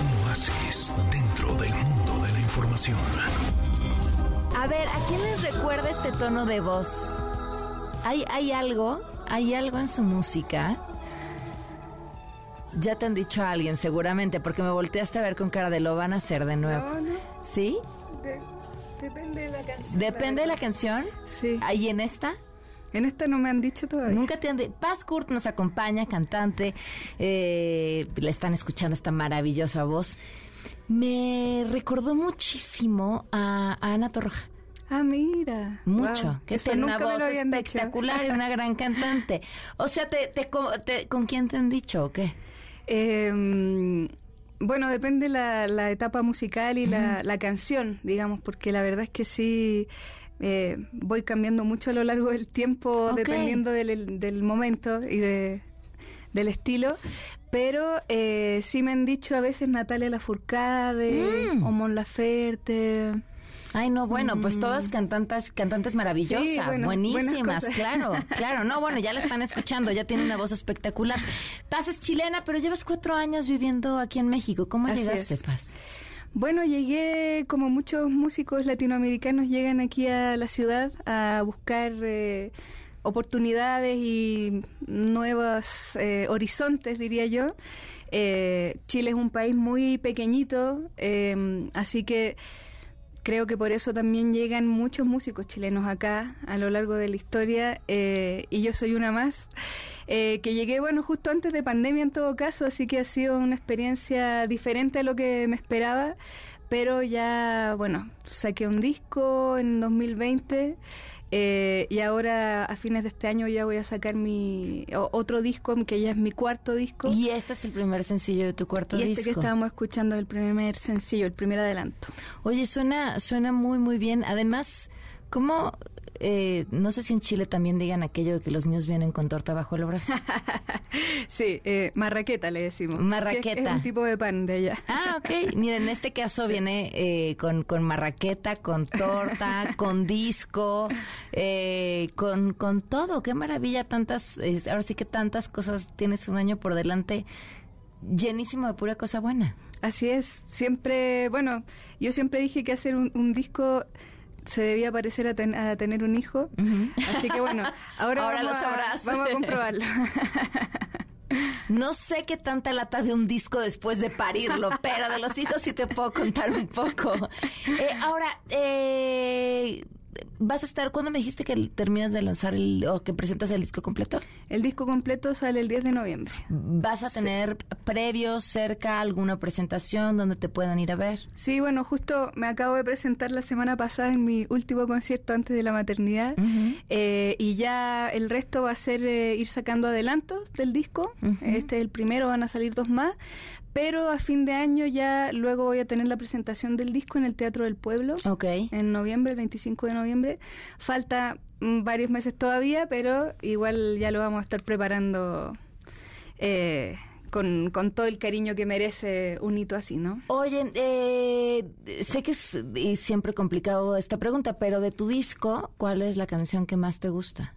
Un oasis dentro del mundo de la información. A ver, ¿a quién les recuerda este tono de voz? ¿Hay, hay algo? ¿Hay algo en su música? Ya te han dicho a alguien, seguramente, porque me volteaste a ver con cara de lo van a hacer de nuevo. No, no. ¿Sí? De- depende de la canción. ¿Depende de la canción? Sí. ¿Ahí en esta? En esta no me han dicho todavía. Nunca te han dicho. Paz Kurt nos acompaña, cantante. eh, le están escuchando esta maravillosa voz. Me recordó muchísimo a, a Ana Torroja. Ah, mira. Mucho. Wow. Que tiene una voz dicho. espectacular y una gran cantante. O sea, te, te te- ¿con quién te han dicho o qué? Eh, bueno, depende la, la etapa musical y la, la canción, digamos, porque la verdad es que sí eh, voy cambiando mucho a lo largo del tiempo, dependiendo del, del momento y de- del estilo. Pero eh, sí me han dicho a veces Natalia Lafourcade Mm. o Mon Laferte. Ay, no, bueno, pues todas cantantes, cantantes maravillosas, Sí, bueno, buenísimas, claro, claro. No, bueno, ya la están escuchando, ya tiene una voz espectacular. Paz es chilena, pero llevas cuatro años viviendo aquí en México. ¿Cómo Así llegaste, es. Paz? Bueno, llegué como muchos músicos latinoamericanos llegan aquí a la ciudad a buscar eh, oportunidades y nuevos eh, horizontes, diría yo. Eh, Chile es un país muy pequeñito, eh, así que creo que por eso también llegan muchos músicos chilenos acá a lo largo de la historia eh, y yo soy una más eh, que llegué bueno justo antes de pandemia en todo caso así que ha sido una experiencia diferente a lo que me esperaba pero ya bueno saqué un disco en 2020 eh, y ahora a fines de este año ya voy a sacar mi otro disco que ya es mi cuarto disco Y este es el primer sencillo de tu cuarto y este disco. que estábamos escuchando el primer sencillo el primer adelanto Oye, suena, suena muy, muy bien. Además, ¿cómo? Eh, no sé si en Chile también digan aquello de que los niños vienen con torta bajo el brazo. Sí, eh, marraqueta le decimos. Marraqueta. que Es, un tipo de pan de allá. Ah, ok. Mira, en este caso viene eh, con, con marraqueta, con torta, con disco, eh, con, con todo. Qué maravilla, tantas, ahora sí que tantas cosas tienes un año por delante llenísimo de pura cosa buena. Así es. Siempre, bueno, yo siempre dije que hacer un, un disco se debía parecer a, ten- a tener un hijo. Así que bueno, ahora, Ahora vamos, lo a, sabrás. vamos a comprobarlo. No sé qué tanta lata de un disco después de parirlo, pero de los hijos sí te puedo contar un poco. Eh, ahora, eh, ¿vas a estar, cuándo me dijiste que terminas de lanzar el, o que presentas el disco completo? El disco completo sale el 10 de noviembre. ¿Vas a tener previos, cerca, alguna presentación donde te puedan ir a ver? Sí, bueno, justo me acabo de presentar la semana pasada en mi último concierto antes de la maternidad eh, y ya el resto va a ser eh, ir sacando adelantos del disco. Este es el primero, van a salir dos más. Pero a fin de año ya luego voy a tener la presentación del disco en el Teatro del Pueblo. Ok. En noviembre, el 25 de noviembre. Falta mm, varios meses todavía, pero igual ya lo vamos a estar preparando eh, con, con todo el cariño que merece un hito así, ¿no? Oye, eh, sé que es siempre complicado esta pregunta, pero de tu disco, ¿cuál es la canción que más te gusta?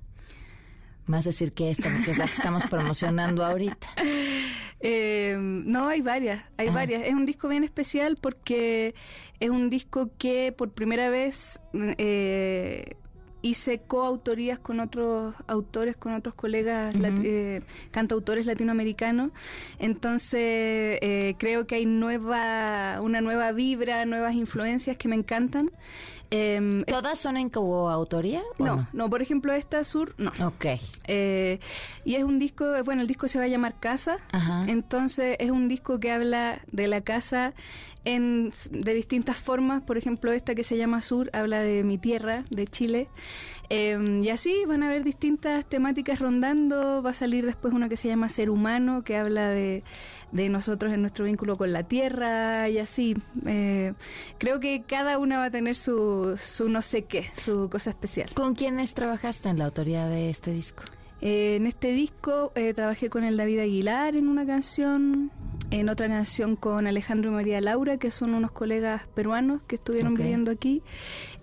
Más decir que esta, porque es la que estamos promocionando ahorita. Eh, no, hay varias, hay varias. Es un disco bien especial porque es un disco que por primera vez eh, hice coautorías con otros autores, con otros colegas lat- eh, cantautores latinoamericanos. Entonces eh, creo que hay nueva, una nueva vibra, nuevas influencias que me encantan. Em, ¿Todas son en coautoría? no, no? no, por ejemplo, esta Sur, no. Ok. Eh, y es un disco, bueno, el disco se va a llamar Casa, entonces es un disco que habla de la casa en, de distintas formas, por ejemplo, esta que se llama Sur habla de mi tierra, de Chile, Eh, y así van a haber distintas temáticas rondando, va a salir después una que se llama Ser Humano, que habla de, de nosotros en nuestro vínculo con la tierra, y así. Eh, creo que cada una va a tener su, su no sé qué, su cosa especial. ¿Con quiénes trabajaste en la autoría de este disco? Eh, en este disco eh, trabajé con el David Aguilar en una canción, en otra canción con Alejandro y María Laura, que son unos colegas peruanos que estuvieron viviendo aquí,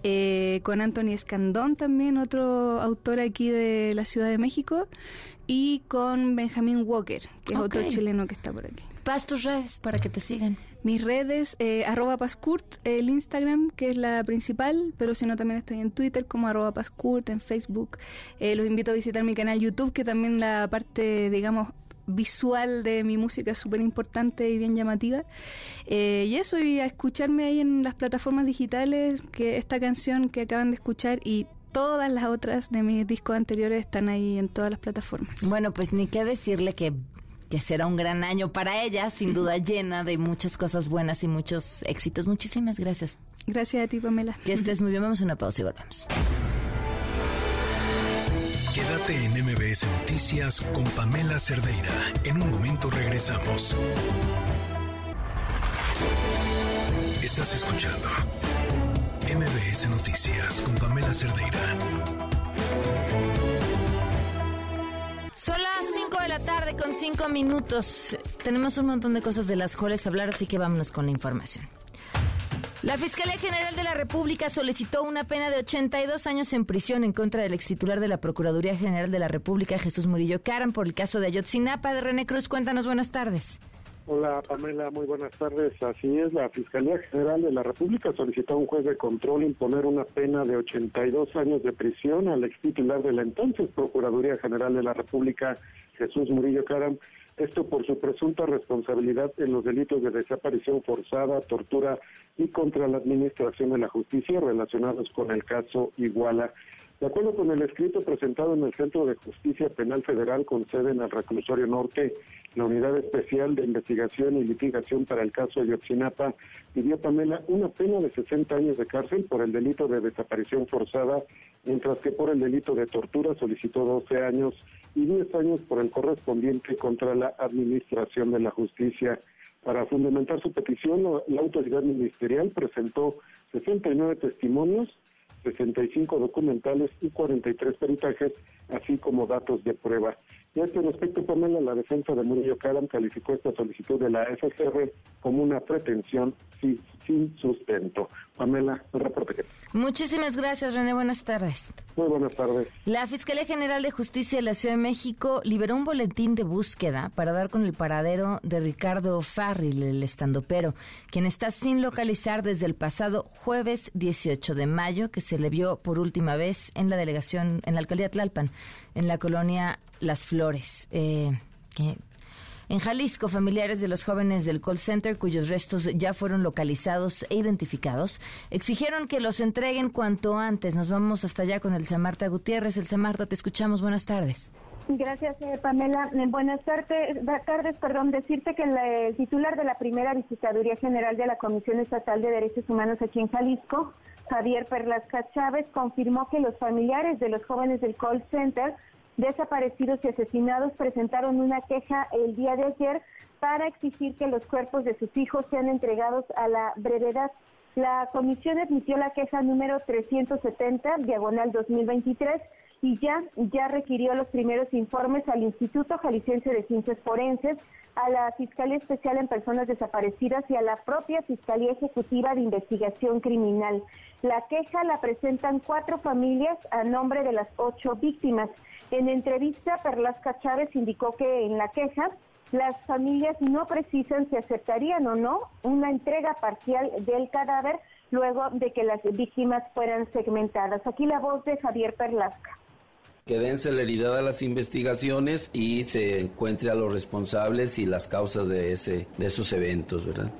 eh, con Anthony Escandón también, otro autor aquí de la Ciudad de México, y con Benjamín Walker, que es otro chileno que está por aquí. Paz tus redes para que te sigan. Mis redes, eh, arroba Pascurt, el Instagram, que es la principal, pero si no también estoy en Twitter como arroba Pascurt, en Facebook. Eh, los invito a visitar mi canal YouTube, que también la parte, digamos, visual de mi música es súper importante y bien llamativa. Eh, y eso, y a escucharme ahí en las plataformas digitales, que esta canción que acaban de escuchar y todas las otras de mis discos anteriores están ahí en todas las plataformas. Bueno, pues ni qué decirle que, que será un gran año para ella, sin duda llena de muchas cosas buenas y muchos éxitos. Muchísimas gracias. Gracias a ti, Pamela. Que estés muy bien. Vamos a una pausa y volvemos. Quédate en MBS Noticias con Pamela Cerdeira. En un momento regresamos. Estás escuchando MBS Noticias con Pamela Cerdeira. Son las 5 de la tarde con 5 minutos. Tenemos un montón de cosas de las cuales hablar, así que vámonos con la información. La Fiscalía General de la República solicitó una pena de 82 años en prisión en contra del extitular de la Procuraduría General de la República, Jesús Murillo Caram, por el caso de Ayotzinapa. De René Cruz, cuéntanos, buenas tardes. Hola Pamela, muy buenas tardes. Así es, la Fiscalía General de la República solicitó a un juez de control imponer una pena de 82 años de prisión al ex titular de la entonces Procuraduría General de la República, Jesús Murillo Caram, esto por su presunta responsabilidad en los delitos de desaparición forzada, tortura y contra la administración de la justicia relacionados con el caso Iguala. De acuerdo con el escrito presentado en el Centro de Justicia Penal Federal con sede en el Reclusorio Norte, la Unidad Especial de Investigación y Litigación para el caso Ayotzinapa pidió a Pamela una pena de 60 años de cárcel por el delito de desaparición forzada, mientras que por el delito de tortura solicitó 12 años y 10 años por el correspondiente contra la Administración de la Justicia. Para fundamentar su petición, la autoridad ministerial presentó 69 testimonios 65 documentales y 43 peritajes, así como datos de prueba. Y a este respecto, Pamela, la defensa de Murillo Caram calificó esta solicitud de la FCR como una pretensión sin, sin sustento. Pamela, el reporte Muchísimas gracias, René. Buenas tardes. Muy buenas tardes. La Fiscalía General de Justicia de la Ciudad de México liberó un boletín de búsqueda para dar con el paradero de Ricardo Farril, el estandopero, quien está sin localizar desde el pasado jueves 18 de mayo, que se le vio por última vez en la delegación, en la alcaldía Tlalpan, en la colonia Las Flores. Eh, que en Jalisco, familiares de los jóvenes del call center, cuyos restos ya fueron localizados e identificados, exigieron que los entreguen cuanto antes. Nos vamos hasta allá con el Marta Gutiérrez. El Marta, te escuchamos. Buenas tardes. Gracias, eh, Pamela. Eh, buenas tardes, tardes, perdón, decirte que el, titular de la primera visitaduría general de la Comisión Estatal de Derechos Humanos aquí en Jalisco, Javier Perlasca Chávez, confirmó que los familiares de los jóvenes del call center desaparecidos y asesinados presentaron una queja el día de ayer para exigir que los cuerpos de sus hijos sean entregados a la brevedad. La comisión admitió la queja número 370, diagonal 2023, y ya, ya requirió los primeros informes al Instituto Jalisciense de Ciencias Forenses, a la Fiscalía Especial en Personas Desaparecidas y a la propia Fiscalía Ejecutiva de Investigación Criminal. La queja la presentan cuatro familias a nombre de las ocho víctimas. En entrevista, Perlasca Chávez indicó que en la queja las familias no precisan si aceptarían o no una entrega parcial del cadáver luego de que las víctimas fueran segmentadas. Aquí la voz de Javier Perlasca que den celeridad a las investigaciones y se encuentre a los responsables y las causas de ese de esos eventos, ¿verdad?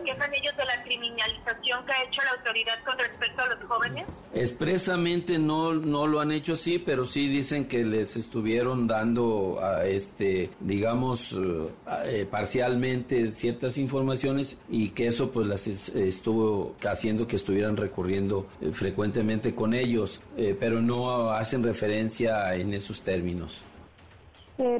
Se quejan ellos de la criminalización que ha hecho la autoridad con respecto a los jóvenes. Expresamente no no lo han hecho así, pero sí dicen que les estuvieron dando a este, digamos, eh, eh, parcialmente ciertas informaciones y que eso pues las estuvo haciendo que estuvieran recurriendo frecuentemente con ellos, pero no hacen referencia en esos términos.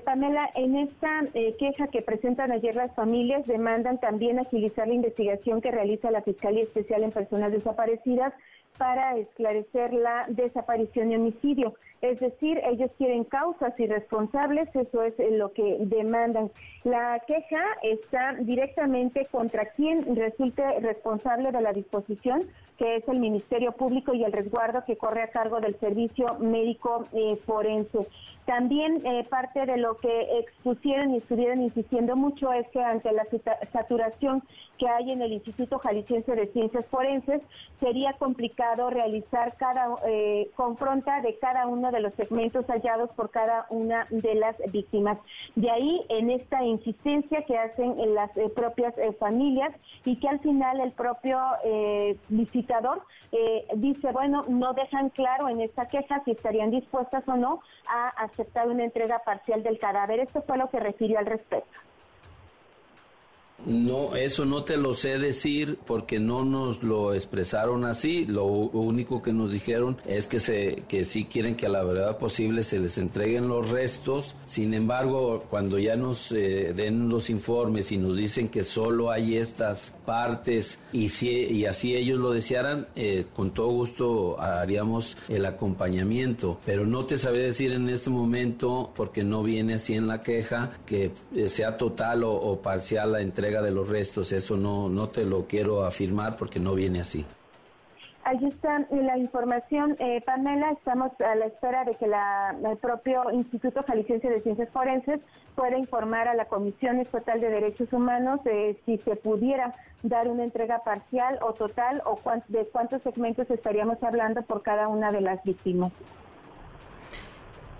Pamela, en esta eh, queja que presentan ayer las familias, demandan también agilizar la investigación que realiza la Fiscalía Especial en Personas Desaparecidas para esclarecer la desaparición y homicidio. Es decir, ellos quieren causas y responsables, eso es eh, lo que demandan. La queja está directamente contra quien resulte responsable de la disposición, que es el Ministerio Público y el resguardo que corre a cargo del Servicio Médico eh, Forense. También eh, parte de lo que expusieron y estuvieron insistiendo mucho es que ante la saturación que hay en el Instituto Jalisciense de Ciencias Forenses, sería complicado realizar cada confronta de cada uno de los segmentos hallados por cada una de las víctimas. De ahí en esta insistencia que hacen en las eh, propias eh, familias y que al final el propio eh, visitador dice, bueno, no dejan claro en esta queja si estarían dispuestas o no a aceptar una entrega parcial del cadáver. Esto fue lo que refirió al respecto. No, eso no te lo sé decir porque no nos lo expresaron así. Lo único que nos dijeron es que se que sí quieren que a la verdad posible se les entreguen los restos. Sin embargo, cuando ya nos eh, den los informes y nos dicen que solo hay estas partes y si y así ellos lo desearan, eh, con todo gusto haríamos el acompañamiento. Pero no te sabré decir en este momento porque no viene así en la queja que eh, sea total o, o parcial la entrega de los restos, eso no, no te lo quiero afirmar porque no viene así. Ahí está la información, eh, Pamela. Estamos a la espera de que la, el propio Instituto Jalisciense de Ciencias Forenses pueda informar a la Comisión Estatal de Derechos Humanos de si se pudiera dar una entrega parcial o total o de cuántos segmentos estaríamos hablando por cada una de las víctimas.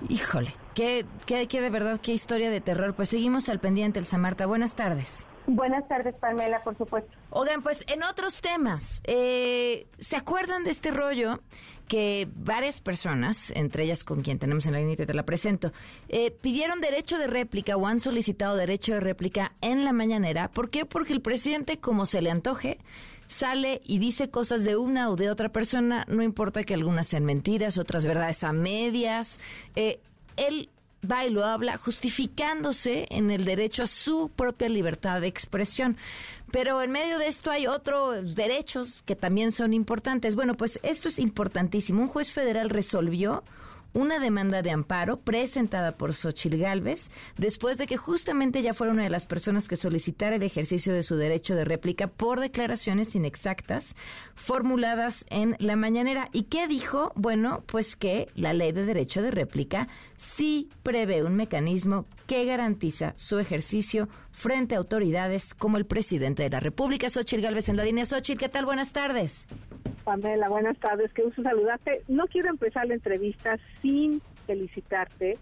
Híjole, qué, qué, qué de verdad, qué historia de terror. Pues seguimos al pendiente, Elsa Marta. Buenas tardes. Buenas tardes, Pamela, por supuesto. Oigan, pues en otros temas, eh, ¿se acuerdan de este rollo que varias personas, entre ellas con quien tenemos en la línea, te la presento, eh, pidieron derecho de réplica o han solicitado derecho de réplica en la mañanera? ¿Por qué? Porque el presidente, como se le antoje, sale y dice cosas de una o de otra persona, no importa que algunas sean mentiras, otras verdades a medias. Eh, él va y lo habla justificándose en el derecho a su propia libertad de expresión. Pero en medio de esto hay otros derechos que también son importantes. Bueno, pues esto es importantísimo. Un juez federal resolvió una demanda de amparo presentada por Xochil Gálvez después de que justamente ya fuera una de las personas que solicitara el ejercicio de su derecho de réplica por declaraciones inexactas formuladas en la mañanera. ¿Y qué dijo? Bueno, pues que la ley de derecho de réplica sí prevé un mecanismo que garantiza su ejercicio frente a autoridades como el presidente de la República, Xochil Gálvez en la línea. Xochil, ¿qué tal? Buenas tardes. Pamela, buenas tardes, qué gusto saludarte. No quiero empezar la entrevista sin felicitarte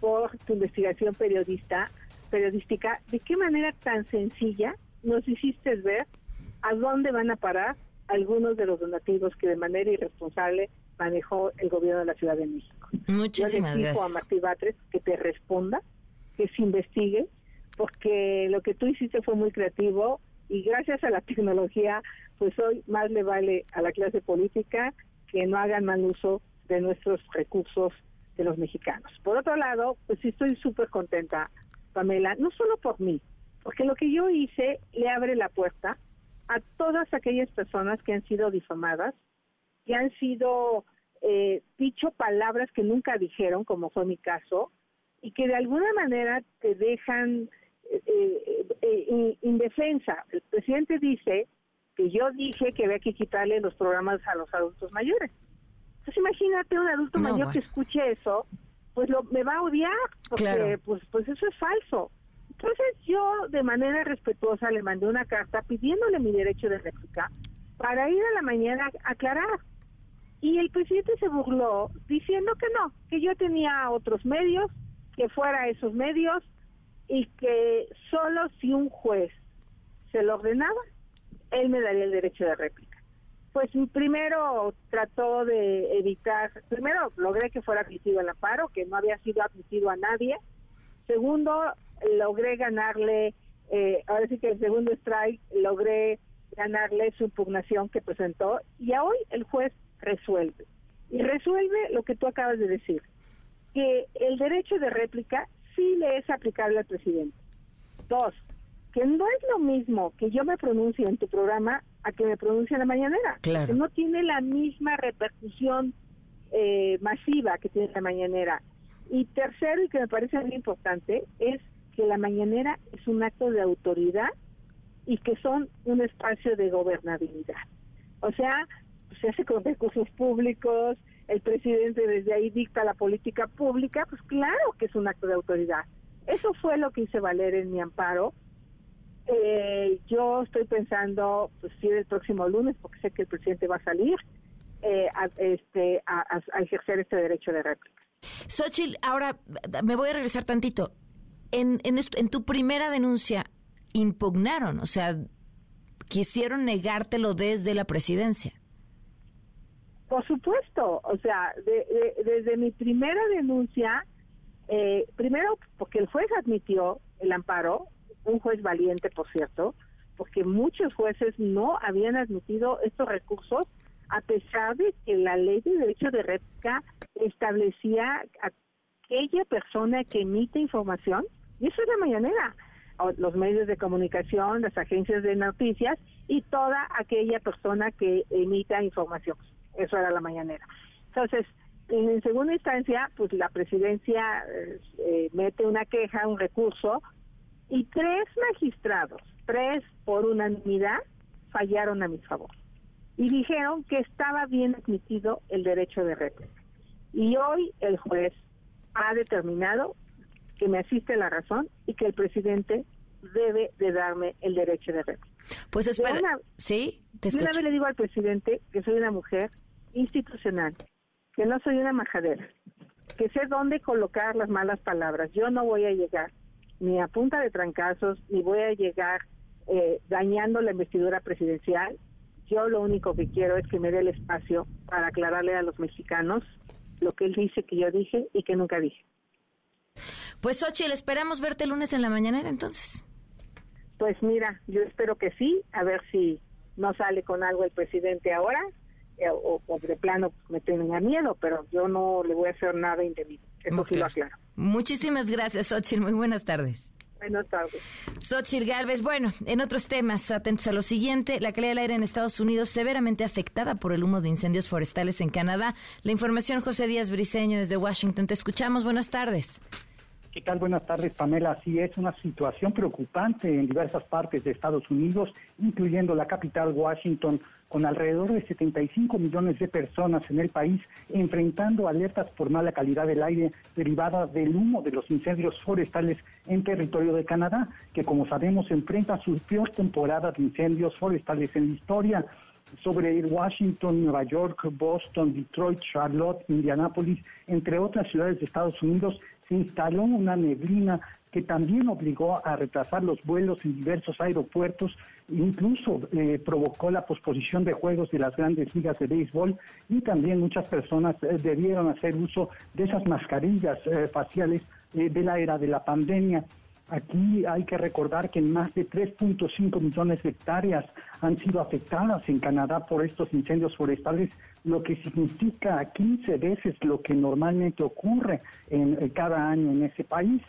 por tu investigación periodista, periodística. ¿De qué manera tan sencilla nos hiciste ver a dónde van a parar algunos de los donativos que de manera irresponsable manejó el gobierno de la Ciudad de México? Muchísimas Yo le a Martí Batres que te responda, que se investigue, porque lo que tú hiciste fue muy creativo y gracias a la tecnología, pues hoy más le vale a la clase política que no hagan mal uso de nuestros recursos de los mexicanos. Por otro lado, pues estoy súper contenta, Pamela, no solo por mí, porque lo que yo hice le abre la puerta a todas aquellas personas que han sido difamadas, que han sido eh, dicho palabras que nunca dijeron, como fue mi caso, y que de alguna manera te dejan eh, eh, eh, indefensa. El presidente dice que yo dije que había que quitarle los programas a los adultos mayores. Entonces imagínate un adulto mayor que escuche eso, pues lo, me va a odiar, porque pues, pues eso es falso. Entonces yo de manera respetuosa le mandé una carta pidiéndole mi derecho de réplica para ir a la mañana a aclarar. Y el presidente se burló diciendo que no, que yo tenía otros medios, que fuera a esos medios y que solo si un juez se lo ordenaba, él me daría el derecho de réplica. Pues primero trató de evitar, primero logré que fuera admitido el amparo, que no había sido admitido a nadie. Segundo, logré ganarle, eh, ahora sí que el segundo strike, logré ganarle su impugnación que presentó y hoy el juez resuelve. Y resuelve lo que tú acabas de decir, que el derecho de réplica sí le es aplicable al presidente. Dos, que no es lo mismo que yo me pronuncie en tu programa a que me pronuncie en la mañanera. Claro. Que no tiene la misma repercusión eh, masiva que tiene la mañanera. Y tercero, y que me parece muy importante, es que la mañanera es un acto de autoridad y que son un espacio de gobernabilidad. O sea, se hace con recursos públicos, el presidente desde ahí dicta la política pública, pues claro que es un acto de autoridad. Eso fue lo que hice valer en mi amparo. Eh, yo estoy pensando, pues sí, el próximo lunes, porque sé que el presidente va a salir, eh, a, este, a, a ejercer este derecho de réplica. Xochitl, ahora me voy a regresar tantito. En, en, en tu primera denuncia impugnaron, o sea, quisieron negártelo desde la presidencia. Por supuesto, o sea, de- de- desde mi primera denuncia, eh, primero porque el juez admitió el amparo, un juez valiente, por cierto, porque muchos jueces no habían admitido estos recursos a pesar de que la ley de derecho de réplica establecía aquella persona que emite información, y eso es la mañanera, los medios de comunicación, las agencias de noticias y toda aquella persona que emita información. Eso era la mañanera. Entonces, en segunda instancia, pues la presidencia eh, eh, mete una queja, un recurso, y tres magistrados, tres por unanimidad, fallaron a mi favor. Y dijeron que estaba bien admitido el derecho de réplica. Y hoy el juez ha determinado que me asiste la razón y que el presidente debe de darme el derecho de réplica. Pues espera, una- ¿sí? Te una vez le digo al presidente que soy una mujer institucional, que no soy una majadera, que sé dónde colocar las malas palabras. Yo no voy a llegar ni a punta de trancazos, ni voy a llegar eh, dañando la investidura presidencial. Yo lo único que quiero es que me dé el espacio para aclararle a los mexicanos lo que él dice que yo dije y que nunca dije. Pues Xochitl, esperamos verte el lunes en la mañanera entonces. Pues mira, yo espero que sí, a ver si no sale con algo el presidente ahora, o, o de plano me tenga miedo, pero yo no le voy a hacer nada indebido. Eso Muy sí lo aclaro. Muchísimas gracias, Xochitl. Muy buenas tardes. Buenas tardes. Xochitl Galvez, bueno, en otros temas, atentos a lo siguiente, la calidad del aire en Estados Unidos severamente afectada por el humo de incendios forestales en Canadá. La información, José Díaz Briceño, desde Washington. Te escuchamos, buenas tardes. ¿Qué tal? Buenas tardes, Pamela. Así es, una situación preocupante en diversas partes de Estados Unidos, incluyendo la capital Washington, con alrededor de 75 millones de personas en el país enfrentando alertas por mala calidad del aire derivada del humo de los incendios forestales en territorio de Canadá, que como sabemos enfrenta su peor temporada de incendios forestales en la historia sobre Washington, Nueva York, Boston, Detroit, Charlotte, Indianápolis, entre otras ciudades de Estados Unidos, se instaló una neblina que también obligó a retrasar los vuelos en diversos aeropuertos, incluso eh, provocó la posposición de juegos de las grandes ligas de béisbol y también muchas personas eh, debieron hacer uso de esas mascarillas eh, faciales de la era de la pandemia. Aquí hay que recordar que más de 3.5 millones de hectáreas han sido afectadas en Canadá por estos incendios forestales, lo que significa 15 veces lo que normalmente ocurre en, eh, cada año en ese país.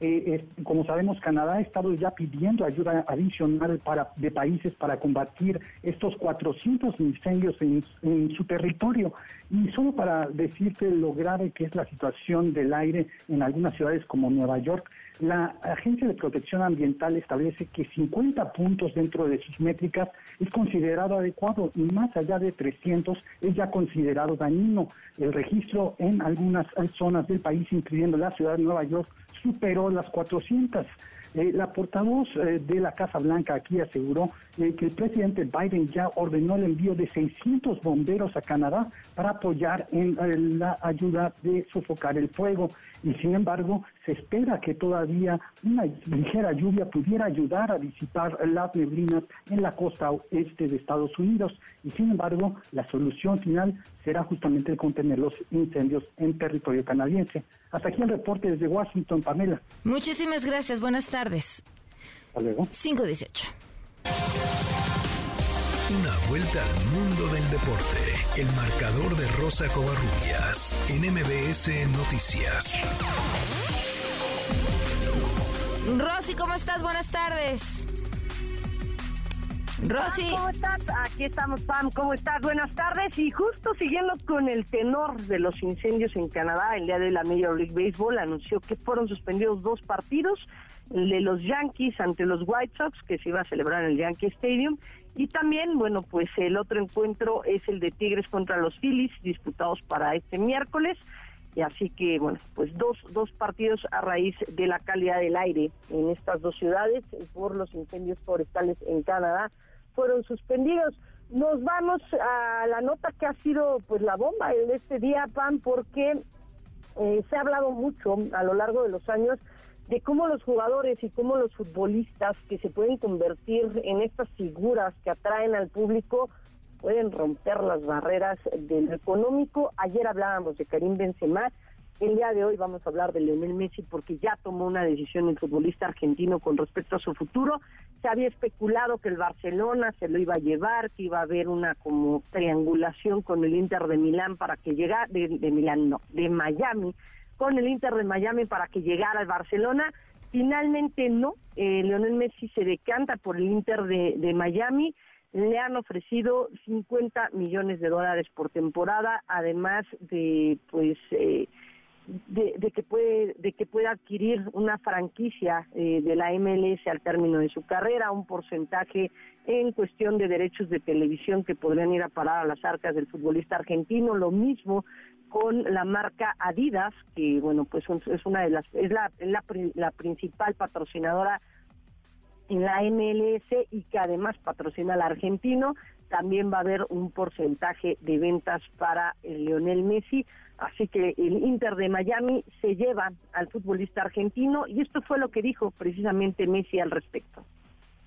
Eh, es- como sabemos, Canadá ha estado ya pidiendo ayuda adicional para, de países para combatir estos 400 incendios en, en su territorio. Y solo para decirte lo grave que es la situación del aire en algunas ciudades como Nueva York, la Agencia de Protección Ambiental establece que 50 puntos dentro de sus métricas es considerado adecuado y más allá de 300 es ya considerado dañino. El registro en algunas eh, zonas del país, incluyendo la ciudad de Nueva York, superó las 400. Eh, la portavoz eh, de la Casa Blanca aquí aseguró eh, que el presidente Biden ya ordenó el envío de 600 bomberos a Canadá para apoyar en la ayuda de sofocar el fuego. Y sin embargo, se espera que todavía una ligera lluvia pudiera ayudar a disipar las neblinas en la costa oeste de Estados Unidos. Y sin embargo, la solución final será justamente el contener los incendios en territorio canadiense. Hasta aquí el reporte desde Washington, Pamela. Muchísimas gracias, buenas tardes. Hasta luego. 518. Una vuelta al mundo del deporte. El marcador de Rosa Covarrubias en MBS Noticias. Rosy, ¿cómo estás? Buenas tardes. Rosy. ¿Cómo estás? Aquí estamos, Pam. ¿Cómo estás? Buenas tardes. Y justo siguiendo con el tenor de los incendios en Canadá, el día de la Major League Baseball anunció que fueron suspendidos dos partidos, el de los Yankees ante los White Sox, que se iba a celebrar en el Yankee Stadium, y también, bueno, pues el otro encuentro es el de Tigres contra los Phillies, disputados para este miércoles. Y así que, bueno, pues dos, dos partidos a raíz de la calidad del aire en estas dos ciudades por los incendios forestales en Canadá fueron suspendidos. Nos vamos a la nota que ha sido pues la bomba de este día, Pan, porque eh, se ha hablado mucho a lo largo de los años de cómo los jugadores y cómo los futbolistas que se pueden convertir en estas figuras que atraen al público pueden romper las barreras del económico. Ayer hablábamos de Karim Benzema, el día de hoy vamos a hablar de Lionel Messi porque ya tomó una decisión el futbolista argentino con respecto a su futuro. Se había especulado que el Barcelona se lo iba a llevar, que iba a haber una como triangulación con el Inter de Milán para que llegara, de, Milán no, de Miami, con el Inter de Miami para que llegara al Barcelona. Finalmente no, eh, Lionel Messi se decanta por el Inter de, de Miami le han ofrecido 50 millones de dólares por temporada, además de pues eh, de, que puede de que pueda adquirir una franquicia eh, de la MLS al término de su carrera, un porcentaje en cuestión de derechos de televisión que podrían ir a parar a las arcas del futbolista argentino, lo mismo con la marca Adidas, que bueno, pues es una de las es la, la, la principal patrocinadora en la MLS y que además patrocina al argentino, también va a haber un porcentaje de ventas para el Lionel Messi, así que el Inter de Miami se lleva al futbolista argentino y esto fue lo que dijo precisamente Messi al respecto.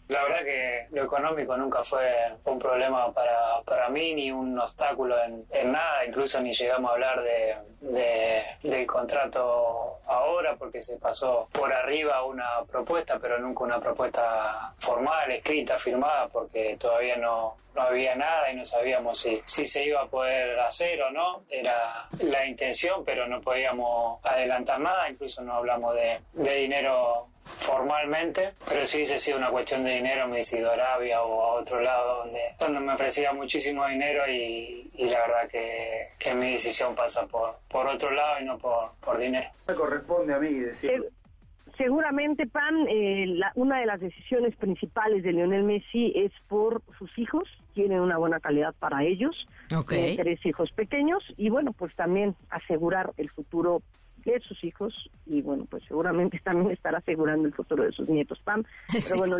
La verdad que lo económico nunca fue un problema para, para mí, ni un obstáculo en, nada, incluso ni llegamos a hablar de, del contrato ahora porque se pasó por arriba una propuesta, pero nunca una propuesta formal, escrita, firmada, porque todavía no, no había nada y no sabíamos si, si se iba a poder hacer o no. Era la intención, pero no podíamos adelantar nada, incluso no hablamos de, de dinero formalmente, pero si hubiese sido una cuestión de dinero me hubiese ido a Arabia o a otro lado donde, donde me ofrecía muchísimo dinero y, la verdad que, que, mi decisión pasa por, por otro lado y no por, por dinero. Me corresponde a mí decirlo. Seguramente, Pan, eh, una de las decisiones principales de Lionel Messi es por sus hijos, tienen una buena calidad para ellos, okay. tres hijos pequeños, y bueno, pues también asegurar el futuro de sus hijos y bueno, pues seguramente también estará asegurando el futuro de sus nietos, Pam. Pero bueno,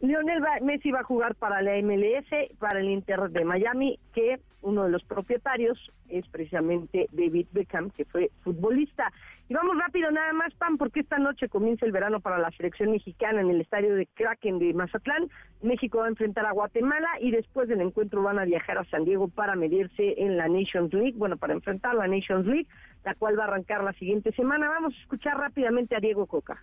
Lionel Messi va a jugar para la MLS, para el Inter de Miami, que uno de los propietarios es precisamente David Beckham, que fue futbolista. Y vamos rápido nada más, Pam, porque esta noche comienza el verano para la selección mexicana en el estadio de Kraken de Mazatlán. México va a enfrentar a Guatemala y después del encuentro van a viajar a San Diego para medirse en la Nations League, bueno, para enfrentar la Nations League, la cual va a arrancar la siguiente semana. Vamos a escuchar rápidamente a Diego Coca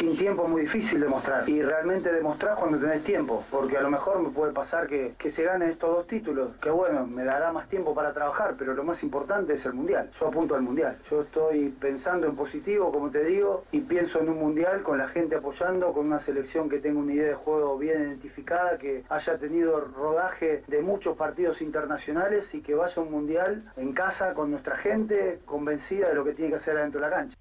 sin tiempo es muy difícil demostrar y realmente demostrar cuando tenés tiempo, porque a lo mejor me puede pasar que, que se ganen estos dos títulos, que bueno, me dará más tiempo para trabajar, pero lo más importante es el mundial. Yo apunto al mundial. Yo estoy pensando en positivo, como te digo, y pienso en un mundial con la gente apoyando, con una selección que tenga una idea de juego bien identificada, que haya tenido rodaje de muchos partidos internacionales y que vaya a un mundial en casa con nuestra gente convencida de lo que tiene que hacer adentro de la cancha.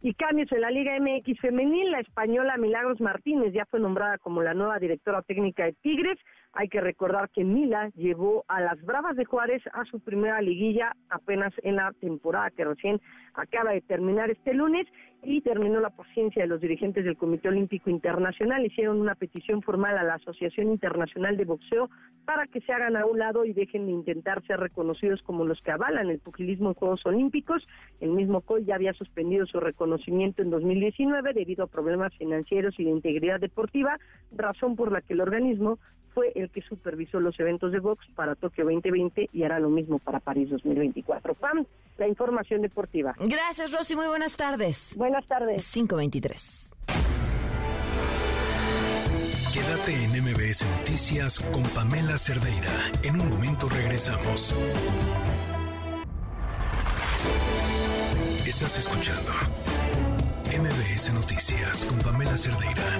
Y cambios en la Liga MX femenil, la española Milagros Martínez ya fue nombrada como la nueva directora técnica de Tigres. Hay que recordar que Mila llevó a las Bravas de Juárez a su primera liguilla apenas en la temporada que recién acaba de terminar este lunes y terminó la paciencia de los dirigentes del Comité Olímpico Internacional. Hicieron una petición formal a la Asociación Internacional de Boxeo para que se hagan a un lado y dejen de intentar ser reconocidos como los que avalan el pugilismo en Juegos Olímpicos. El mismo COI ya había suspendido su reconocimiento en 2019 debido a problemas financieros y de integridad deportiva, razón por la que el organismo fue el que supervisó los eventos de box para Tokio 2020 y hará lo mismo para París 2024. Pam, la información deportiva. Gracias, Rosy. Muy buenas tardes. Buenas tardes. 523. Quédate en MBS Noticias con Pamela Cerdeira. En un momento regresamos. Estás escuchando MBS Noticias con Pamela Cerdeira.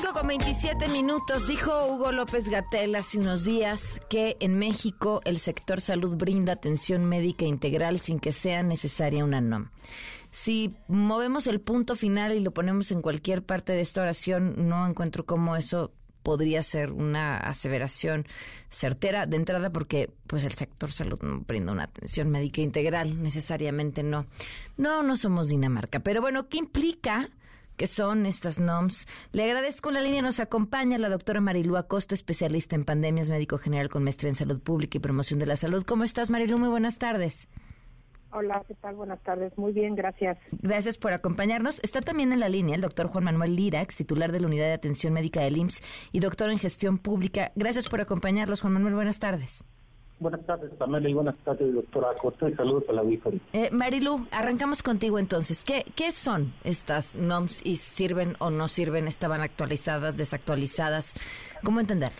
5 con 27 minutos. Dijo Hugo López Gatel hace unos días que en México el sector salud brinda atención médica integral sin que sea necesaria una NOM. Si movemos el punto final y lo ponemos en cualquier parte de esta oración, no encuentro cómo eso podría ser una aseveración certera de entrada porque pues el sector salud no brinda una atención médica integral, necesariamente no. No, no somos Dinamarca, pero bueno, ¿qué implica? Que son estas NOMS. Le agradezco la línea, nos acompaña la doctora Marilu Acosta, especialista en pandemias, médico general con maestría en salud pública y promoción de la salud. ¿Cómo estás, Marilu? Muy buenas tardes. Hola, ¿qué tal? Buenas tardes. Muy bien, gracias. Gracias por acompañarnos. Está también en la línea el doctor Juan Manuel Lira, ex titular de la Unidad de Atención Médica del IMSS y doctor en Gestión Pública. Gracias por acompañarlos, Juan Manuel. Buenas tardes. Buenas tardes, Pamela, y buenas tardes, doctora Acosta, y saludos a la auditoría. Eh, Marilu, arrancamos contigo entonces. ¿Qué, ¿Qué son estas NOMS y sirven o no sirven? ¿Estaban actualizadas, desactualizadas? ¿Cómo entenderlo?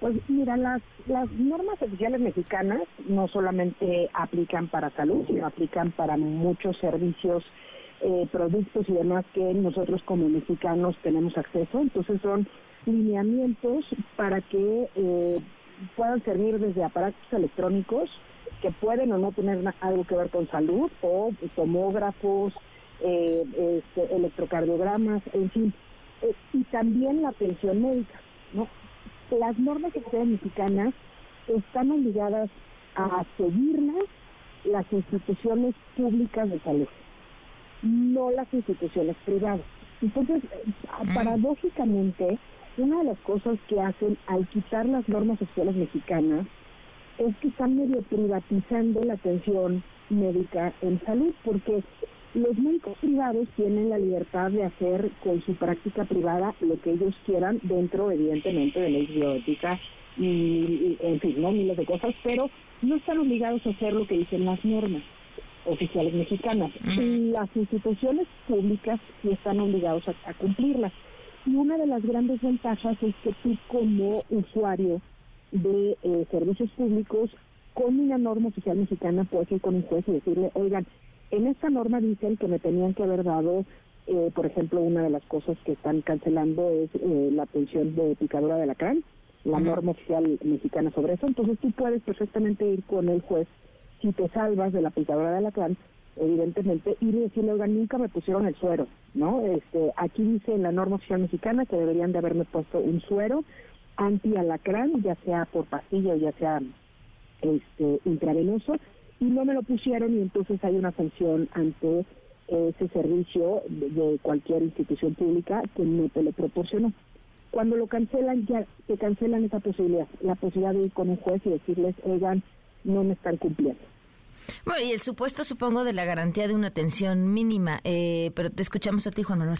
Pues mira, las, las normas oficiales mexicanas no solamente aplican para salud, sino aplican para muchos servicios, eh, productos y demás que nosotros como mexicanos tenemos acceso. Entonces son lineamientos para que eh, puedan servir desde aparatos electrónicos que pueden o no tener algo que ver con salud, o tomógrafos, eh, este, electrocardiogramas, en fin, y también la atención médica, ¿no? las normas sociales mexicanas están obligadas a seguirlas las instituciones públicas de salud, no las instituciones privadas. Entonces, mm. paradójicamente, una de las cosas que hacen al quitar las normas sociales mexicanas es que están medio privatizando la atención médica en salud, porque los médicos privados tienen la libertad de hacer con su práctica privada lo que ellos quieran dentro, evidentemente, de ley bioética y, en fin, no miles de cosas, pero no están obligados a hacer lo que dicen las normas oficiales mexicanas. y Las instituciones públicas sí están obligados a, cumplirlas. Y una de las grandes ventajas es que tú como usuario de eh, servicios públicos, con una norma oficial mexicana puedes ir con un juez y decirle, oigan, en esta norma dicen que me tenían que haber dado, eh, por ejemplo, una de las cosas que están cancelando es eh, la pensión de picadura de alacrán, la norma oficial mexicana sobre eso. Entonces tú puedes perfectamente ir con el juez si te salvas de la picadura de alacrán, evidentemente, ir y decirle, oigan, nunca me pusieron el suero, ¿no? Este, aquí dice en la norma oficial mexicana que deberían de haberme puesto un suero anti-alacrán, ya sea por pastilla o ya sea este, intravenoso, y no me lo pusieron y entonces hay una sanción ante ese servicio de, cualquier institución pública que no te lo proporcionó. Cuando lo cancelan, ya te cancelan esa posibilidad, la posibilidad de ir con un juez y decirles, oigan, no me están cumpliendo. Bueno, y el supuesto, supongo, de la garantía de una atención mínima, eh, pero te escuchamos a ti, Juan Manuel.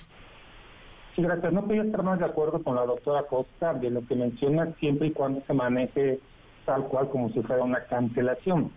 Sí, gracias. No podía estar más de acuerdo con la doctora Costa de lo que menciona siempre y cuando se maneje tal cual como si fuera una cancelación.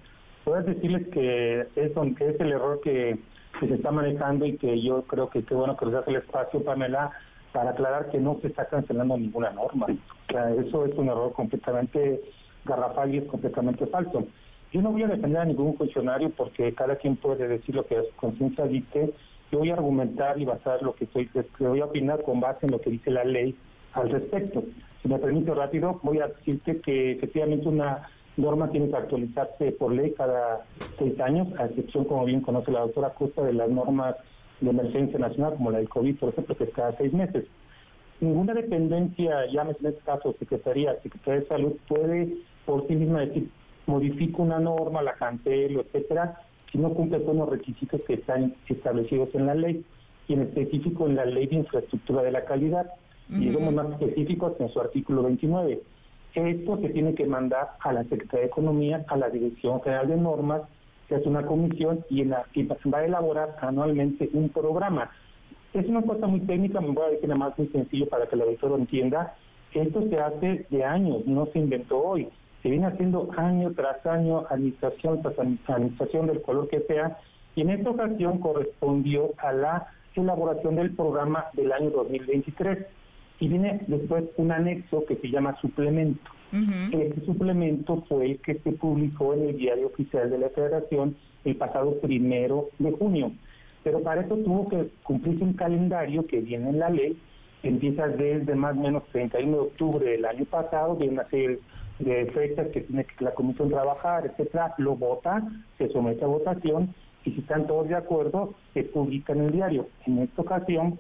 Puedo decirles que es, que es el error que, se está manejando y que yo creo que qué bueno que les hace el espacio, Pamela, para aclarar que no se está cancelando ninguna norma. O sea, eso es un error completamente garrafal y es completamente falso. Yo no voy a defender a ningún funcionario porque cada quien puede decir lo que su conciencia dice. Yo voy a argumentar y basar lo que estoy, voy a opinar con base en lo que dice la ley al respecto. Si me permite rápido, voy a decirte que efectivamente una norma tiene que actualizarse por ley cada seis años, a excepción, como bien conoce la doctora Costa, de las normas de emergencia nacional, como la del COVID, por ejemplo, que es cada seis meses. Ninguna dependencia, llámese en este caso Secretaría, Secretaría de Salud, puede por sí misma decir, modifico una norma, la cancelo, etcétera, si no cumple todos los requisitos que están establecidos en la ley, y en específico en la Ley de Infraestructura de la Calidad, y somos más específicos en su artículo 29 esto se tiene que mandar a la Secretaría de Economía, a la Dirección General de Normas, que es una comisión y, la, va a elaborar anualmente un programa. Es una cosa muy técnica, me voy a decir nada más muy sencillo para que el auditor entienda. Esto se hace de años, no se inventó hoy. Se viene haciendo año tras año, administración tras administración del color que sea, y en esta ocasión correspondió a la elaboración del programa del año 2023 y viene después un anexo que se llama suplemento. Este suplemento fue el que se publicó en el diario oficial de la Federación el pasado primero de junio. Pero para eso tuvo que cumplirse un calendario que viene en la ley, que empieza desde más o menos 31 de octubre del año pasado, de una serie de fechas que tiene que la comisión trabajar, etcétera, lo vota, se somete a votación y si están todos de acuerdo, se publica en el diario. En esta ocasión,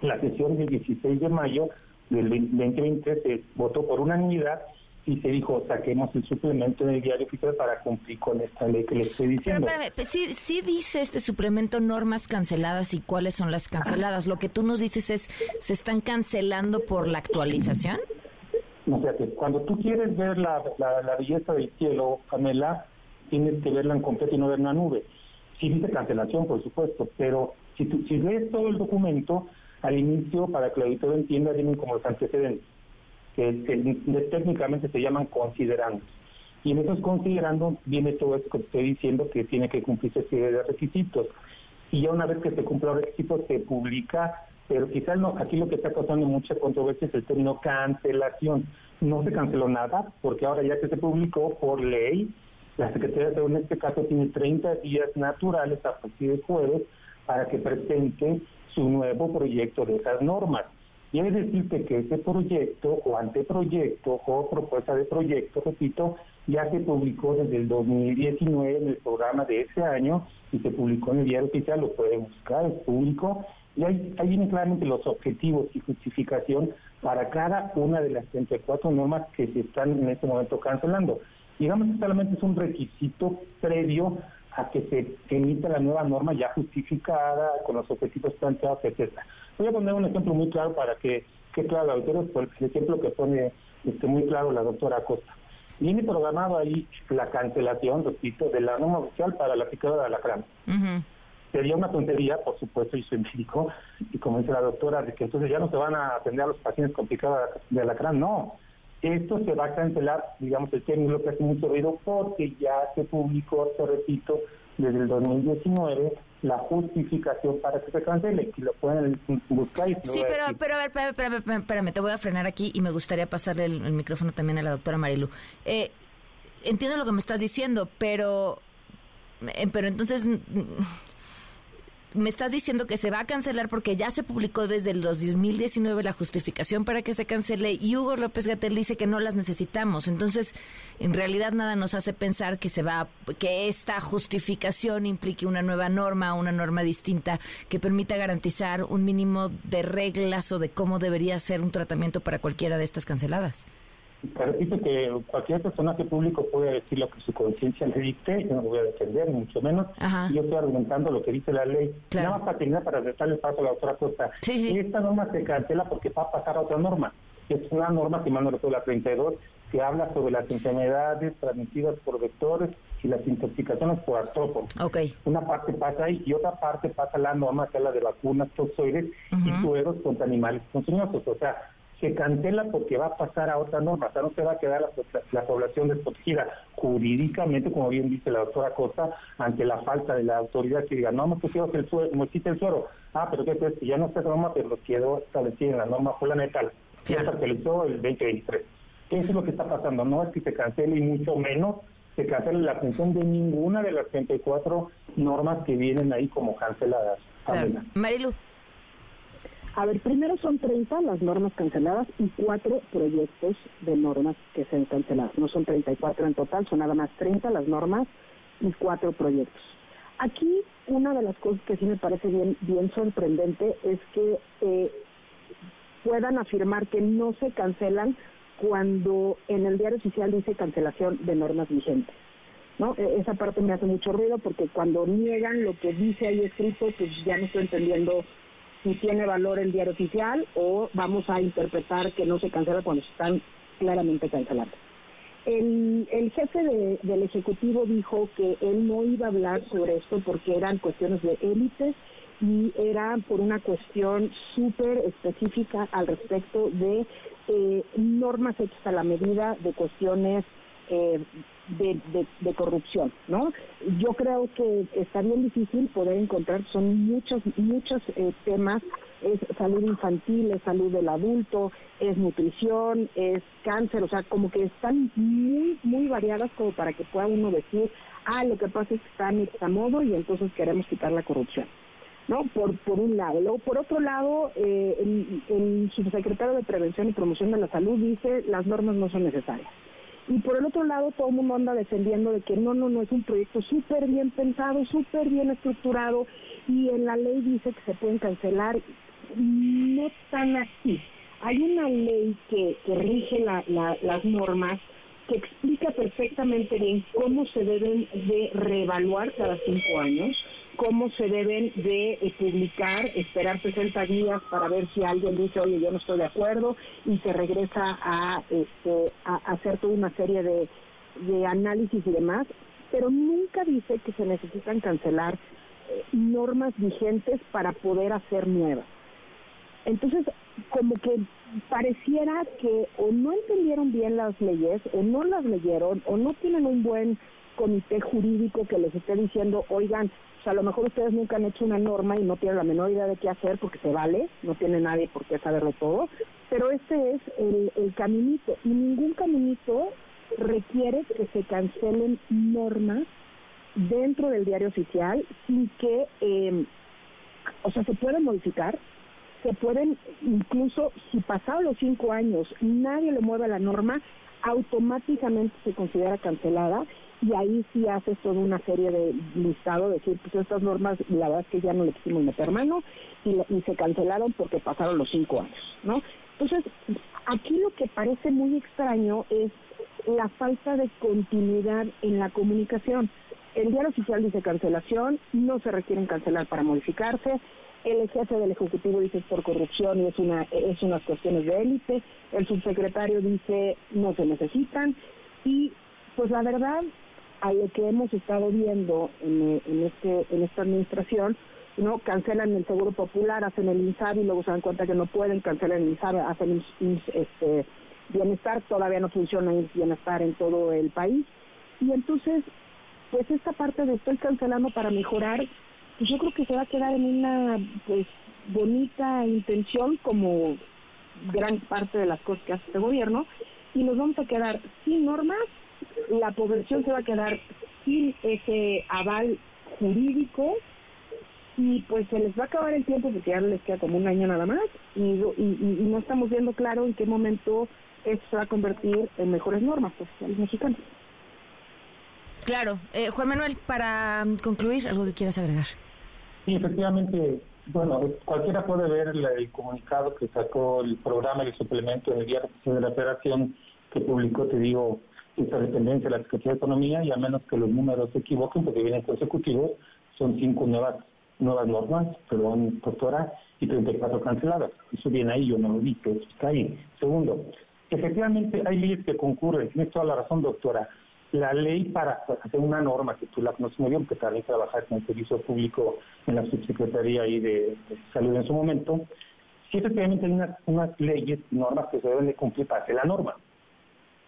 la sesión del 16 de mayo del 2020 se votó por unanimidad y se dijo, saquemos el suplemento en el diario oficial para cumplir con esta ley que le estoy diciendo. Pero espérame, sí, sí dice este suplemento normas canceladas y cuáles son las canceladas. Lo que tú nos dices es, ¿se están cancelando por la actualización? No, fíjate, cuando tú quieres ver la, la, belleza del cielo, Pamela, tienes que verla en completo y no ver una nube. Sí dice cancelación, por supuesto, pero si, tú, si ves todo el documento, al inicio, para que el auditor entienda, vienen como los antecedentes que, técnicamente se llaman considerando. Y en esos considerando viene todo esto que estoy diciendo que tiene que cumplirse serie de requisitos. Y ya una vez que se cumplen los requisitos se publica, pero quizás no, aquí lo que está causando mucha controversia es el término cancelación. No se canceló nada, porque ahora ya que se publicó por ley, la Secretaría de Salud en este caso tiene 30 días naturales a partir de jueves para que presente su nuevo proyecto de esas normas. Quiere decirte que ese proyecto o anteproyecto o propuesta de proyecto, repito, ya se publicó desde el 2019 en el programa de ese año y se publicó en el diario oficial, lo pueden buscar, es público, y ahí, vienen claramente los objetivos y justificación para cada una de las 34 normas que se están en este momento cancelando. Digamos que solamente es un requisito previo a que se emita la nueva norma ya justificada, con los objetivos planteados, etcétera. Voy a poner un ejemplo muy claro para que quede claro la doctora, por el ejemplo que pone este, muy claro la doctora Acosta. Viene programado ahí la cancelación, repito, de la norma oficial para la picadura de alacrán. Sería una tontería, por supuesto, y soy médico, y como dice la doctora, de que entonces ya no se van a atender a los pacientes con picada de alacrán. No, esto se va a cancelar, digamos, el término que hace mucho ruido porque ya se publicó, te repito, desde el 2019 la justificación para que se cancele, que lo pueden buscar. Y sí, pero, pero a ver, espérame, espérame, te voy a frenar aquí y me gustaría pasarle el, micrófono también a la doctora Marilu. Eh, entiendo lo que me estás diciendo, pero, eh, pero entonces me estás diciendo que se va a cancelar porque ya se publicó desde el 2019 la justificación para que se cancele y Hugo López Gatel dice que no las necesitamos. Entonces, en realidad nada nos hace pensar que se va que esta justificación implique una nueva norma, una norma distinta que permita garantizar un mínimo de reglas o de cómo debería ser un tratamiento para cualquiera de estas canceladas. Repito que cualquier personaje público puede decir lo que su conciencia le dicte, yo no lo voy a defender, mucho menos. Yo estoy argumentando lo que dice la ley. Nada más para terminar, para darle paso a la otra cosa. Esta norma se cancela porque va a pasar a otra norma. Es una norma, que mando la 32, que habla sobre las enfermedades transmitidas por vectores y las intoxicaciones por artrópodos. Okay. Una parte pasa ahí y otra parte pasa la norma que habla de vacunas, toxoides y sueros contra animales ponzoñosos. O sea, se cancela porque va a pasar a otra norma, o sea, no se va a quedar la, población desprotegida jurídicamente, como bien dice la doctora Costa, ante la falta de la autoridad que diga, no, no pusimos el suero, no existe el suero, ah, pero ¿qué es? Ya no está norma, pero quedó establecido en la norma planetal, que se actualizó el 2023. Eso es lo que está pasando, no es que se cancele y mucho menos se cancele la atención de ninguna de las 34 normas que vienen ahí como canceladas. Marilu. A ver, primero son 30 las normas canceladas y cuatro proyectos de normas que se han cancelado. No son 34 en total, son nada más 30 las normas y cuatro proyectos. Aquí una de las cosas que sí me parece bien, bien sorprendente es que eh, puedan afirmar que no se cancelan cuando en el diario oficial dice cancelación de normas vigentes. ¿no? E, esa parte me hace mucho ruido porque cuando niegan lo que dice ahí escrito, pues ya no estoy entendiendo si tiene valor el diario oficial o vamos a interpretar que no se cancela cuando están claramente cancelados. El, el jefe del Ejecutivo dijo que él no iba a hablar sobre esto porque eran cuestiones de élites y era por una cuestión súper específica al respecto de eh, normas hechas a la medida de cuestiones eh, de, corrupción, ¿no? Yo creo que está bien difícil poder encontrar, son muchos, muchos eh, temas es salud infantil, es salud del adulto, es nutrición, es cáncer, o sea, como que están muy, muy variadas como para que pueda uno decir, ah, lo que pasa es que está a modo y entonces queremos quitar la corrupción. ¿no? Por, por un lado. Luego, por otro lado, eh, el subsecretario de Prevención y Promoción de la Salud dice las normas no son necesarias. Y por el otro lado, todo el mundo anda defendiendo de que no, no, no es un proyecto súper bien pensado, súper bien estructurado, y en la ley dice que se pueden cancelar. No tan así. Hay una ley que, que rige las normas que explica perfectamente bien cómo se deben de reevaluar cada cinco años, cómo se deben de eh, publicar, esperar 60 días para ver si alguien dice, oye, yo no estoy de acuerdo, y se regresa a, este, hacer toda una serie de, de análisis y demás, pero nunca dice que se necesitan cancelar eh, normas vigentes para poder hacer nuevas. Entonces, como que pareciera que o no entendieron bien las leyes, o no las leyeron, o no tienen un buen comité jurídico que les esté diciendo, oigan, a lo mejor ustedes nunca han hecho una norma y no tienen la menor idea de qué hacer porque se vale, no tiene nadie por qué saberlo todo, pero este es el, caminito y ningún caminito requiere que se cancelen normas dentro del diario oficial sin que, eh, o sea, se pueden modificar, se pueden, incluso si pasados los cinco años nadie le mueve la norma, automáticamente se considera cancelada y ahí sí haces toda una serie de listado, decir, pues estas normas, la verdad es que ya no le quisimos meter mano y, y se cancelaron porque pasaron los cinco años, ¿no? Entonces, aquí lo que parece muy extraño es la falta de continuidad en la comunicación. El diario oficial dice cancelación, no se requieren cancelar para modificarse, el jefe del Ejecutivo dice por corrupción y es, una, es unas cuestiones de élite, el subsecretario dice no se necesitan y pues la verdad a lo que hemos estado viendo en, en, este, en esta administración, no cancelan el seguro popular, hacen el INSABI, luego se dan cuenta que no pueden, cancelan el INSABI, hacen este bienestar, todavía no funciona el bienestar en todo el país. Y entonces, pues esta parte de estoy cancelando para mejorar, pues yo creo que se va a quedar en una pues bonita intención como gran parte de las cosas que hace este gobierno y nos vamos a quedar sin normas la población se va a quedar sin ese aval jurídico y pues se les va a acabar el tiempo porque ya les queda como un año nada más y, y, no estamos viendo claro en qué momento esto se va a convertir en mejores normas sociales mexicanas. Claro. Eh, Juan Manuel, para concluir, ¿algo que quieras agregar? Sí, efectivamente, bueno, cualquiera puede ver el comunicado que sacó el programa y el suplemento del Día de la Federación que publicó, te digo, esta dependencia de la Secretaría de Economía y a menos que los números se equivoquen, porque vienen consecutivos, son cinco nuevas nuevas normas, perdón, doctora, y 34 canceladas. Eso viene ahí, yo no lo vi, pero está ahí. Segundo, efectivamente hay leyes que concurren, tienes toda la razón, doctora. La ley para hacer una norma, que tú la conoces muy bien, porque también trabajaste en el servicio público en la subsecretaría y de, salud en su momento, sí efectivamente hay unas, unas leyes, normas que se deben de cumplir para hacer la norma.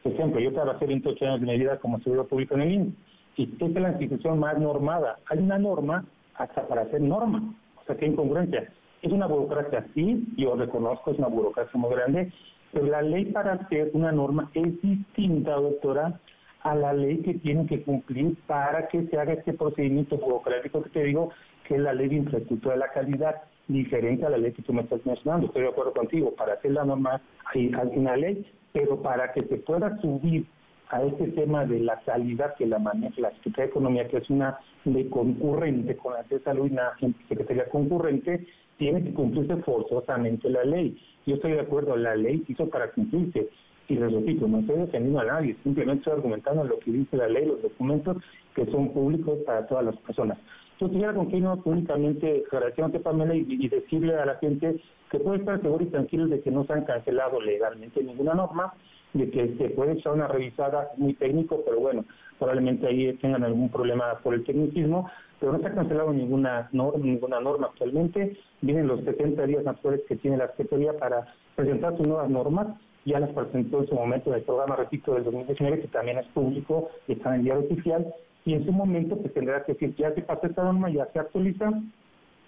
Por ejemplo, yo trabajé 28 años de mi vida como servidor público en el INE. Y esta es la institución más normada. Hay una norma hasta para hacer norma. O sea, qué incongruencia. Es una burocracia, sí, yo reconozco, es una burocracia muy grande, pero la ley para hacer una norma es distinta, doctora, a la ley que tienen que cumplir para que se haga este procedimiento burocrático que te digo, que es la ley de infraestructura de la calidad, diferente a la ley que tú me estás mencionando. Estoy de acuerdo contigo, para hacer la norma hay, hay una ley pero para que se pueda subir a ese tema de la calidad que la maneja la Secretaría de Economía, que es una ley concurrente con la de Salud y una Secretaría concurrente, tiene que cumplirse forzosamente la ley. Yo estoy de acuerdo, la ley hizo para cumplirse. Y les repito, no estoy defendiendo a nadie, simplemente estoy argumentando lo que dice la ley, los documentos que son públicos para todas las personas. Yo quisiera continuar públicamente agradeciéndote, Pamela, y, y decirle a la gente que puede estar seguro y tranquilo de que no se han cancelado legalmente ninguna norma, de que se puede echar una revisada muy técnico, pero bueno, probablemente ahí tengan algún problema por el tecnicismo, pero no se ha cancelado ninguna ninguna norma actualmente. Vienen los 70 días naturales que tiene la Secretaría para presentar sus nuevas normas. Ya las presentó en su momento en el programa, repito, del 2019, que también es público y está en el diario oficial y en su momento pues tendrá que decir, ya se pasó esta norma, ya se actualiza,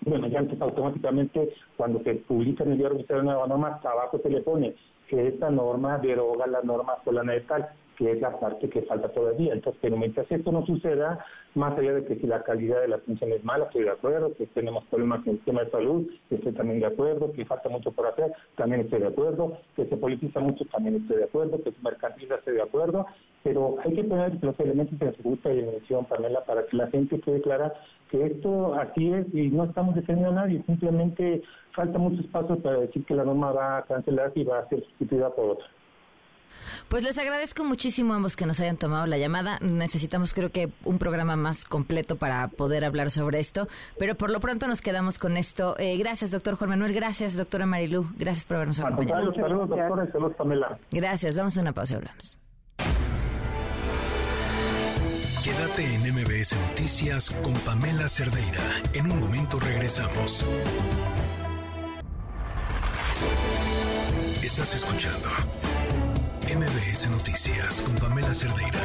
bueno, ya automáticamente cuando se publica en el diario oficial de nueva norma, abajo se le pone que esta norma deroga la norma solana de tal que es la parte que falta todavía. Entonces, pero mientras esto no suceda, más allá de que si la calidad de la atención es mala, estoy de acuerdo, que tenemos problemas en el sistema de salud, estoy también de acuerdo, que falta mucho por hacer, también estoy de acuerdo, que se politiza mucho, también estoy de acuerdo, que se mercantiliza, estoy de acuerdo, pero hay que poner los elementos de justa y dimensión, Pamela, para que la gente quede clara que esto así es y no estamos defendiendo a nadie, simplemente falta muchos pasos para decir que la norma va a cancelarse y va a ser sustituida por otra. Pues les agradezco muchísimo a ambos que nos hayan tomado la llamada. Necesitamos creo que un programa más completo para poder hablar sobre esto, pero por lo pronto nos quedamos con esto. Eh, gracias, doctor Juan Manuel. Gracias, doctora Marilú. Gracias por habernos acompañado. Saludos, doctora, saludos, Pamela. Gracias. Vamos a una pausa y hablamos. Quédate en MBS Noticias con Pamela Cerdeira. En un momento regresamos. Estás escuchando MBS Noticias con Pamela Cerdeira.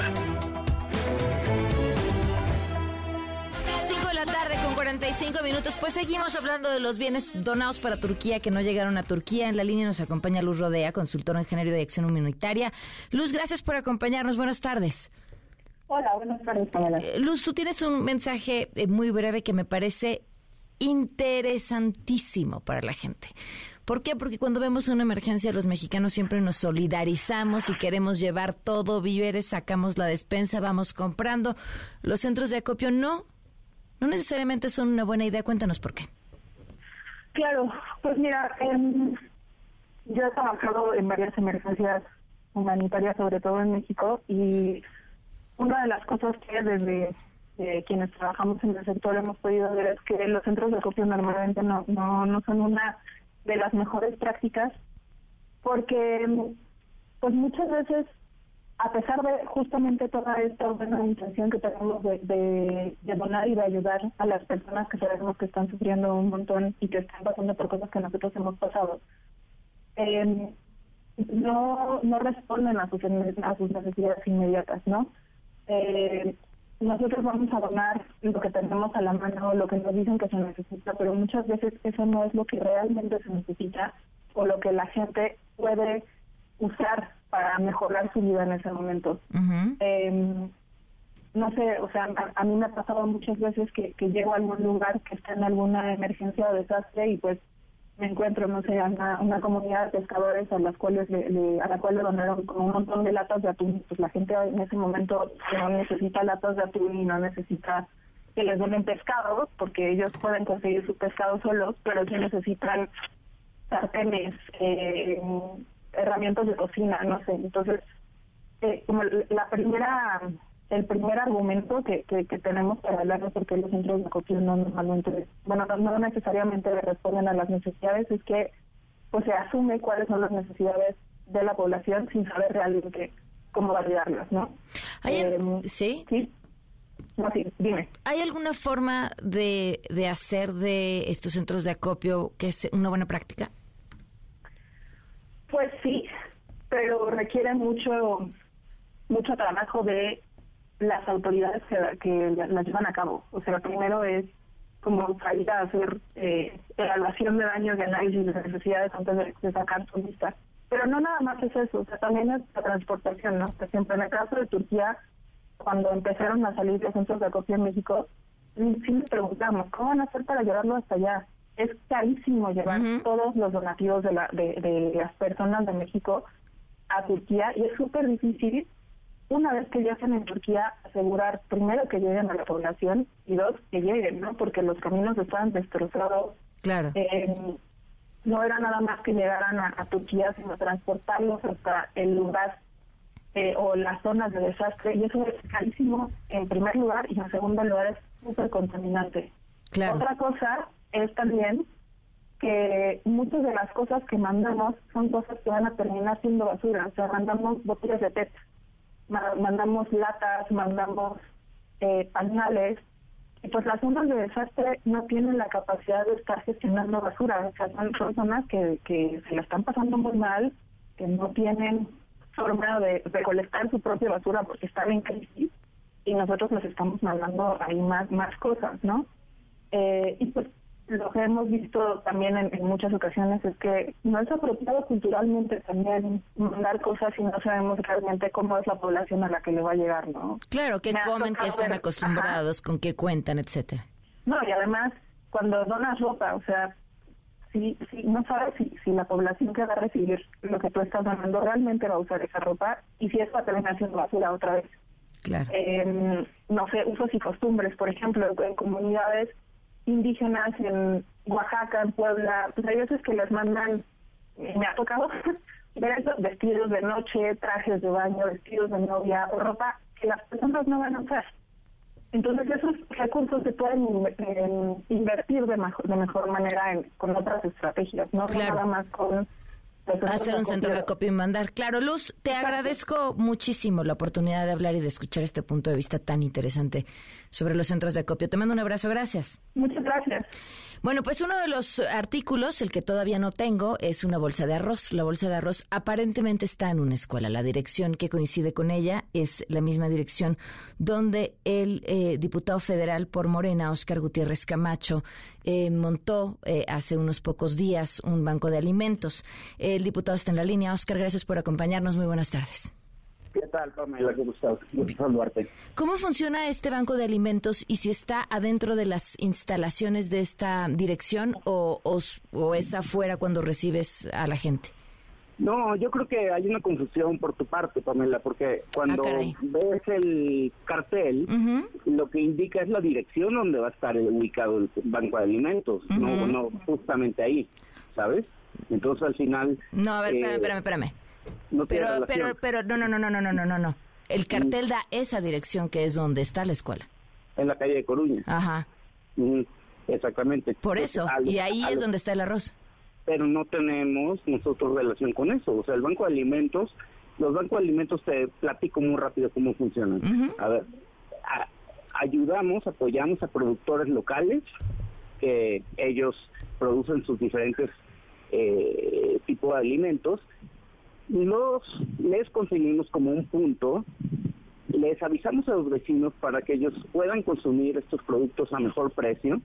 5 de la tarde con 45 minutos. Pues seguimos hablando de los bienes donados para Turquía que no llegaron a Turquía. En la línea nos acompaña Luz Rodea, consultora en género de acción humanitaria. Luz, gracias por acompañarnos. Buenas tardes. Hola, buenas tardes, Pamela. Eh, Luz, tú tienes un mensaje eh, muy breve que me parece interesantísimo para la gente. ¿Por qué? Porque cuando vemos una emergencia los mexicanos siempre nos solidarizamos y queremos llevar todo, víveres, sacamos la despensa, vamos comprando. Los centros de acopio no, no necesariamente son una buena idea. Cuéntanos por qué. Claro, pues mira, em, yo he trabajado en varias emergencias humanitarias, sobre todo en México, y una de las cosas que desde eh, quienes trabajamos en el sector hemos podido ver es que los centros de acopio normalmente no, no, no son una de las mejores prácticas porque pues muchas veces a pesar de justamente toda esta buena intención que tenemos de, donar y de ayudar a las personas que sabemos que están sufriendo un montón y que están pasando por cosas que nosotros hemos pasado, eh, no, no responden a sus, a sus necesidades inmediatas, ¿no? Eh, nosotros vamos a donar lo que tenemos a la mano, lo que nos dicen que se necesita, pero muchas veces eso no es lo que realmente se necesita o lo que la gente puede usar para mejorar su vida en ese momento. eh, no sé, o sea, a, mí me ha pasado muchas veces que, que llego a algún lugar que está en alguna emergencia o desastre y pues me encuentro, no sé, una, una comunidad de pescadores a las cuales le, a la cual le donaron como un montón de latas de atún. Pues la gente en ese momento no necesita latas de atún y no necesita que les donen pescado, porque ellos pueden conseguir su pescado solos, pero sí necesitan sartenes, eh, herramientas de cocina, no sé. Entonces, eh, como la primera el primer argumento que, que, tenemos para hablar de por qué los centros de acopio no normalmente, bueno, no, necesariamente responden a las necesidades, es que pues se asume cuáles son las necesidades de la población sin saber realmente cómo validarlas, ¿no? Eh, ¿Sí? Sí. No, sí, dime. ¿Hay alguna forma de, de hacer de estos centros de acopio que es una buena práctica? Pues sí, pero requiere mucho mucho trabajo de las autoridades que, que las llevan a cabo. O sea, primero es como salir a hacer eh, evaluación de daños y análisis de necesidades antes de, sacar su lista. Pero no nada más es eso, o sea, también es la transportación, ¿no? Por ejemplo, en el caso de Turquía, cuando empezaron a salir los centros de acopio en México, sí nos preguntamos, ¿cómo van a hacer para llevarlo hasta allá? Es carísimo llevar todos los donativos de, la, de, de las personas de México a Turquía y es súper difícil una vez que ya en Turquía, asegurar primero que lleguen a la población y dos, que lleguen, ¿no? Porque los caminos estaban destrozados. Claro. Eh, no era nada más que llegaran a, Turquía, sino transportarlos hasta el lugar eh, o las zonas de desastre. Y eso es carísimo en primer lugar y en segundo lugar es súper contaminante. Claro. Otra cosa es también que muchas de las cosas que mandamos son cosas que van a terminar siendo basura. O sea, mandamos botellas de PET mandamos latas, mandamos eh, pañales, y pues las zonas de desastre no tienen la capacidad de estar gestionando basura, o sea, son personas que, que se la están pasando muy mal, que no tienen forma de recolectar su propia basura porque están en crisis y nosotros les estamos mandando ahí más más cosas, ¿no? Eh, y pues lo que hemos visto también en, muchas ocasiones es que no es apropiado culturalmente también mandar cosas y no sabemos realmente cómo es la población a la que le va a llegar, ¿no? Claro, qué comen, qué están acostumbrados, con qué cuentan, etcétera. No, y además, cuando donas ropa, o sea, si, si no sabes si, si la población que va a recibir lo que tú estás donando realmente va a usar esa ropa y si es para terminar haciendo basura otra vez. Claro. Eh, no sé, usos y costumbres, por ejemplo, en comunidades indígenas en Oaxaca, en Puebla, pues hay veces que les mandan, me ha tocado ver esos vestidos de noche, trajes de baño, vestidos de novia o ropa que las personas no van a usar. Entonces esos recursos se pueden invertir de mejor, de mejor manera en, con otras estrategias, no nada más con Hacer un centro de acopio y mandar. Claro, Luz, te agradezco muchísimo la oportunidad de hablar y de escuchar este punto de vista tan interesante sobre los centros de acopio. Te mando un abrazo, gracias. Muchas gracias. Bueno, pues uno de los artículos, el que todavía no tengo, es una bolsa de arroz. La bolsa de arroz aparentemente está en una escuela. La dirección que coincide con ella es la misma dirección donde el eh, diputado federal por Morena, Oscar Gutiérrez Camacho, eh, montó eh, hace unos pocos días un banco de alimentos. El diputado está en la línea. Oscar, gracias por acompañarnos. Muy buenas tardes. ¿Qué tal, Pamela? ¿Cómo estás? saludarte. ¿Cómo funciona este banco de alimentos y si está adentro de las instalaciones de esta dirección o, o, es afuera cuando recibes a la gente? No, yo creo que hay una confusión por tu parte, Pamela, porque cuando Ah, ves el cartel, lo que indica es la dirección donde va a estar ubicado el banco de alimentos, no, justamente ahí, ¿sabes? Entonces al final... No, a ver, eh, espérame, espérame, espérame. No tiene Pero, pero, pero, no, no, no, no, no, no, no, no, no. El cartel da esa dirección que es donde está la escuela. En la calle de Coruña. Ajá. Ujú, Exactamente. Por Entonces, eso. al- Y ahí al- es donde está el arroz. Pero no tenemos nosotros relación con eso. O sea, el Banco de Alimentos, los bancos de alimentos te platico muy rápido cómo funcionan. A ver, a- ayudamos, apoyamos a productores locales que ellos producen sus diferentes eh, tipos de alimentos los les conseguimos como un punto les avisamos a los vecinos para que ellos puedan consumir estos productos a mejor precio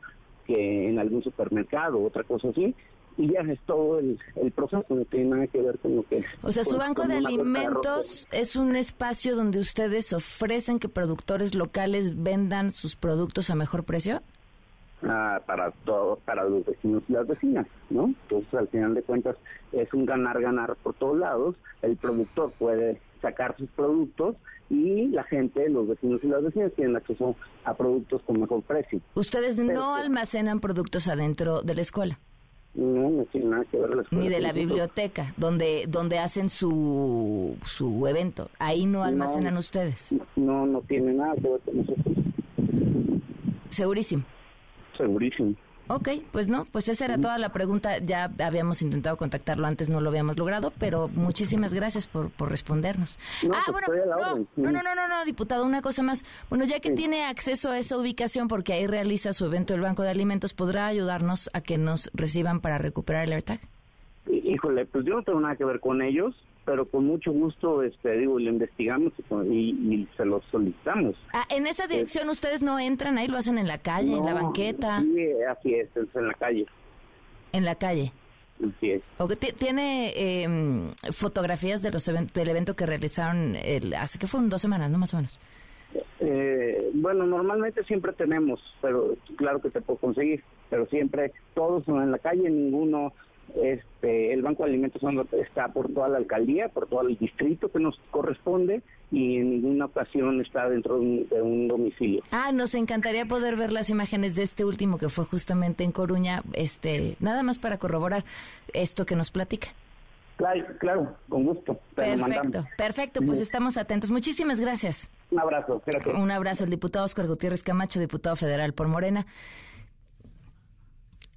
que en algún supermercado o otra cosa así y ya es todo el, el proceso no tiene nada que ver con lo que O sea, su banco de alimentos es un espacio donde ustedes ofrecen que productores locales vendan sus productos a mejor precio. Ah, para todo, para los vecinos y las vecinas, ¿no? Entonces, al final de cuentas, es un ganar-ganar por todos lados. El productor puede sacar sus productos y la gente, los vecinos y las vecinas, tienen acceso a productos con mejor precio. Ustedes no almacenan productos adentro de la escuela. No, no tiene nada que ver la escuela Ni de la biblioteca, donde, donde hacen su, su evento. Ahí no almacenan No. ustedes. No, no tiene nada que ver con nosotros. Segurísimo. Segurísimo. Ok, pues no, pues esa era toda la pregunta. Ya habíamos intentado contactarlo antes, no lo habíamos logrado, pero muchísimas gracias por, por respondernos. No, ah, pues bueno, no, no, no, no, no, diputado, una cosa más. Bueno, ya que tiene acceso a esa ubicación, porque ahí realiza su evento el Banco de Alimentos, ¿podrá ayudarnos a que nos reciban para recuperar el AirTag? Hí- Híjole, pues yo no tengo nada que ver con ellos, pero con mucho gusto, este, digo, lo investigamos y, y- se los solicitamos. Ah, en esa dirección ustedes no entran, ahí lo hacen en la calle, en la banqueta, Sí, así es, es en la calle, en la calle. así es. ¿O que ti- ¿Tiene eh, fotografías de los del evento que realizaron el, hace que fueron dos semanas, no más o menos? Eh, bueno, normalmente siempre tenemos, pero claro que te puedo conseguir, pero siempre todos son en la calle, ninguno, este, el Banco de Alimentos está por toda la alcaldía, por todo el distrito que nos corresponde y en ninguna ocasión está dentro de un, de un domicilio. Ah, nos encantaría poder ver las imágenes de este último que fue justamente en Coruña, este, nada más para corroborar esto que nos platica. Claro, claro, con gusto. Perfecto, perfecto, pues estamos atentos. Muchísimas gracias. Un abrazo, gracias. Un abrazo al diputado Oscar Gutiérrez Camacho, diputado federal por Morena.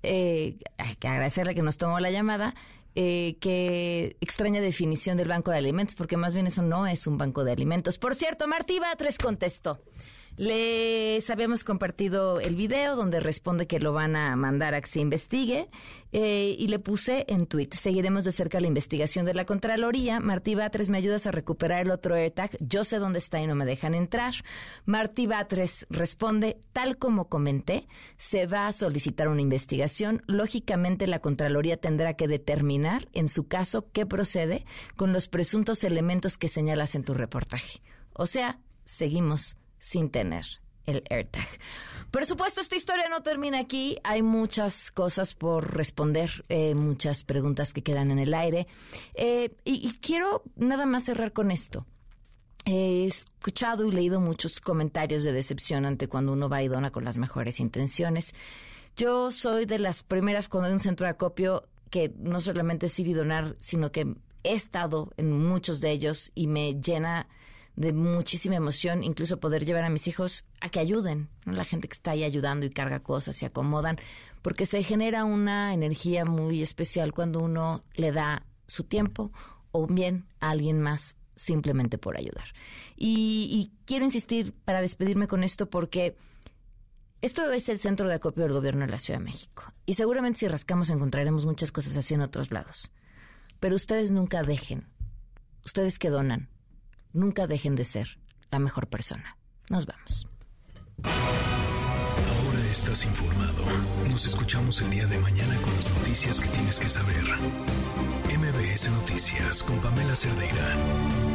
Eh, hay que agradecerle que nos tomó la llamada. Eh, qué extraña definición del banco de alimentos, porque más bien eso no es un banco de alimentos. Por cierto, Martí Batres contestó. Les habíamos compartido el video donde responde que lo van a mandar a que se investigue eh, y le puse en tweet. Seguiremos de cerca la investigación de la Contraloría. Martí Batres, ¿me ayudas a recuperar el otro AirTag? Yo sé dónde está y no me dejan entrar. Martí Batres responde, tal como comenté, se va a solicitar una investigación. Lógicamente la Contraloría tendrá que determinar, en su caso, qué procede con los presuntos elementos que señalas en tu reportaje. O sea, seguimos sin tener el AirTag. Por supuesto, esta historia no termina aquí. Hay muchas cosas por responder, eh, muchas preguntas que quedan en el aire. Eh, y, quiero nada más cerrar con esto. He escuchado y leído muchos comentarios de decepción ante cuando uno va y dona con las mejores intenciones. Yo soy de las primeras cuando hay un centro de acopio que no solamente es ir y donar, sino que he estado en muchos de ellos y me llena de muchísima emoción, incluso poder llevar a mis hijos a que ayuden, la gente que está ahí ayudando y carga cosas, se acomodan, porque se genera una energía muy especial cuando uno le da su tiempo o bien a alguien más simplemente por ayudar. Y, y quiero insistir para despedirme con esto porque esto es el centro de acopio del gobierno de la Ciudad de México y seguramente si rascamos encontraremos muchas cosas así en otros lados. Pero ustedes nunca dejen, ustedes que donan, nunca dejen de ser la mejor persona. Nos vamos. Ahora estás informado. Nos escuchamos el día de mañana con las noticias que tienes que saber. MBS Noticias con Pamela Cerdeira.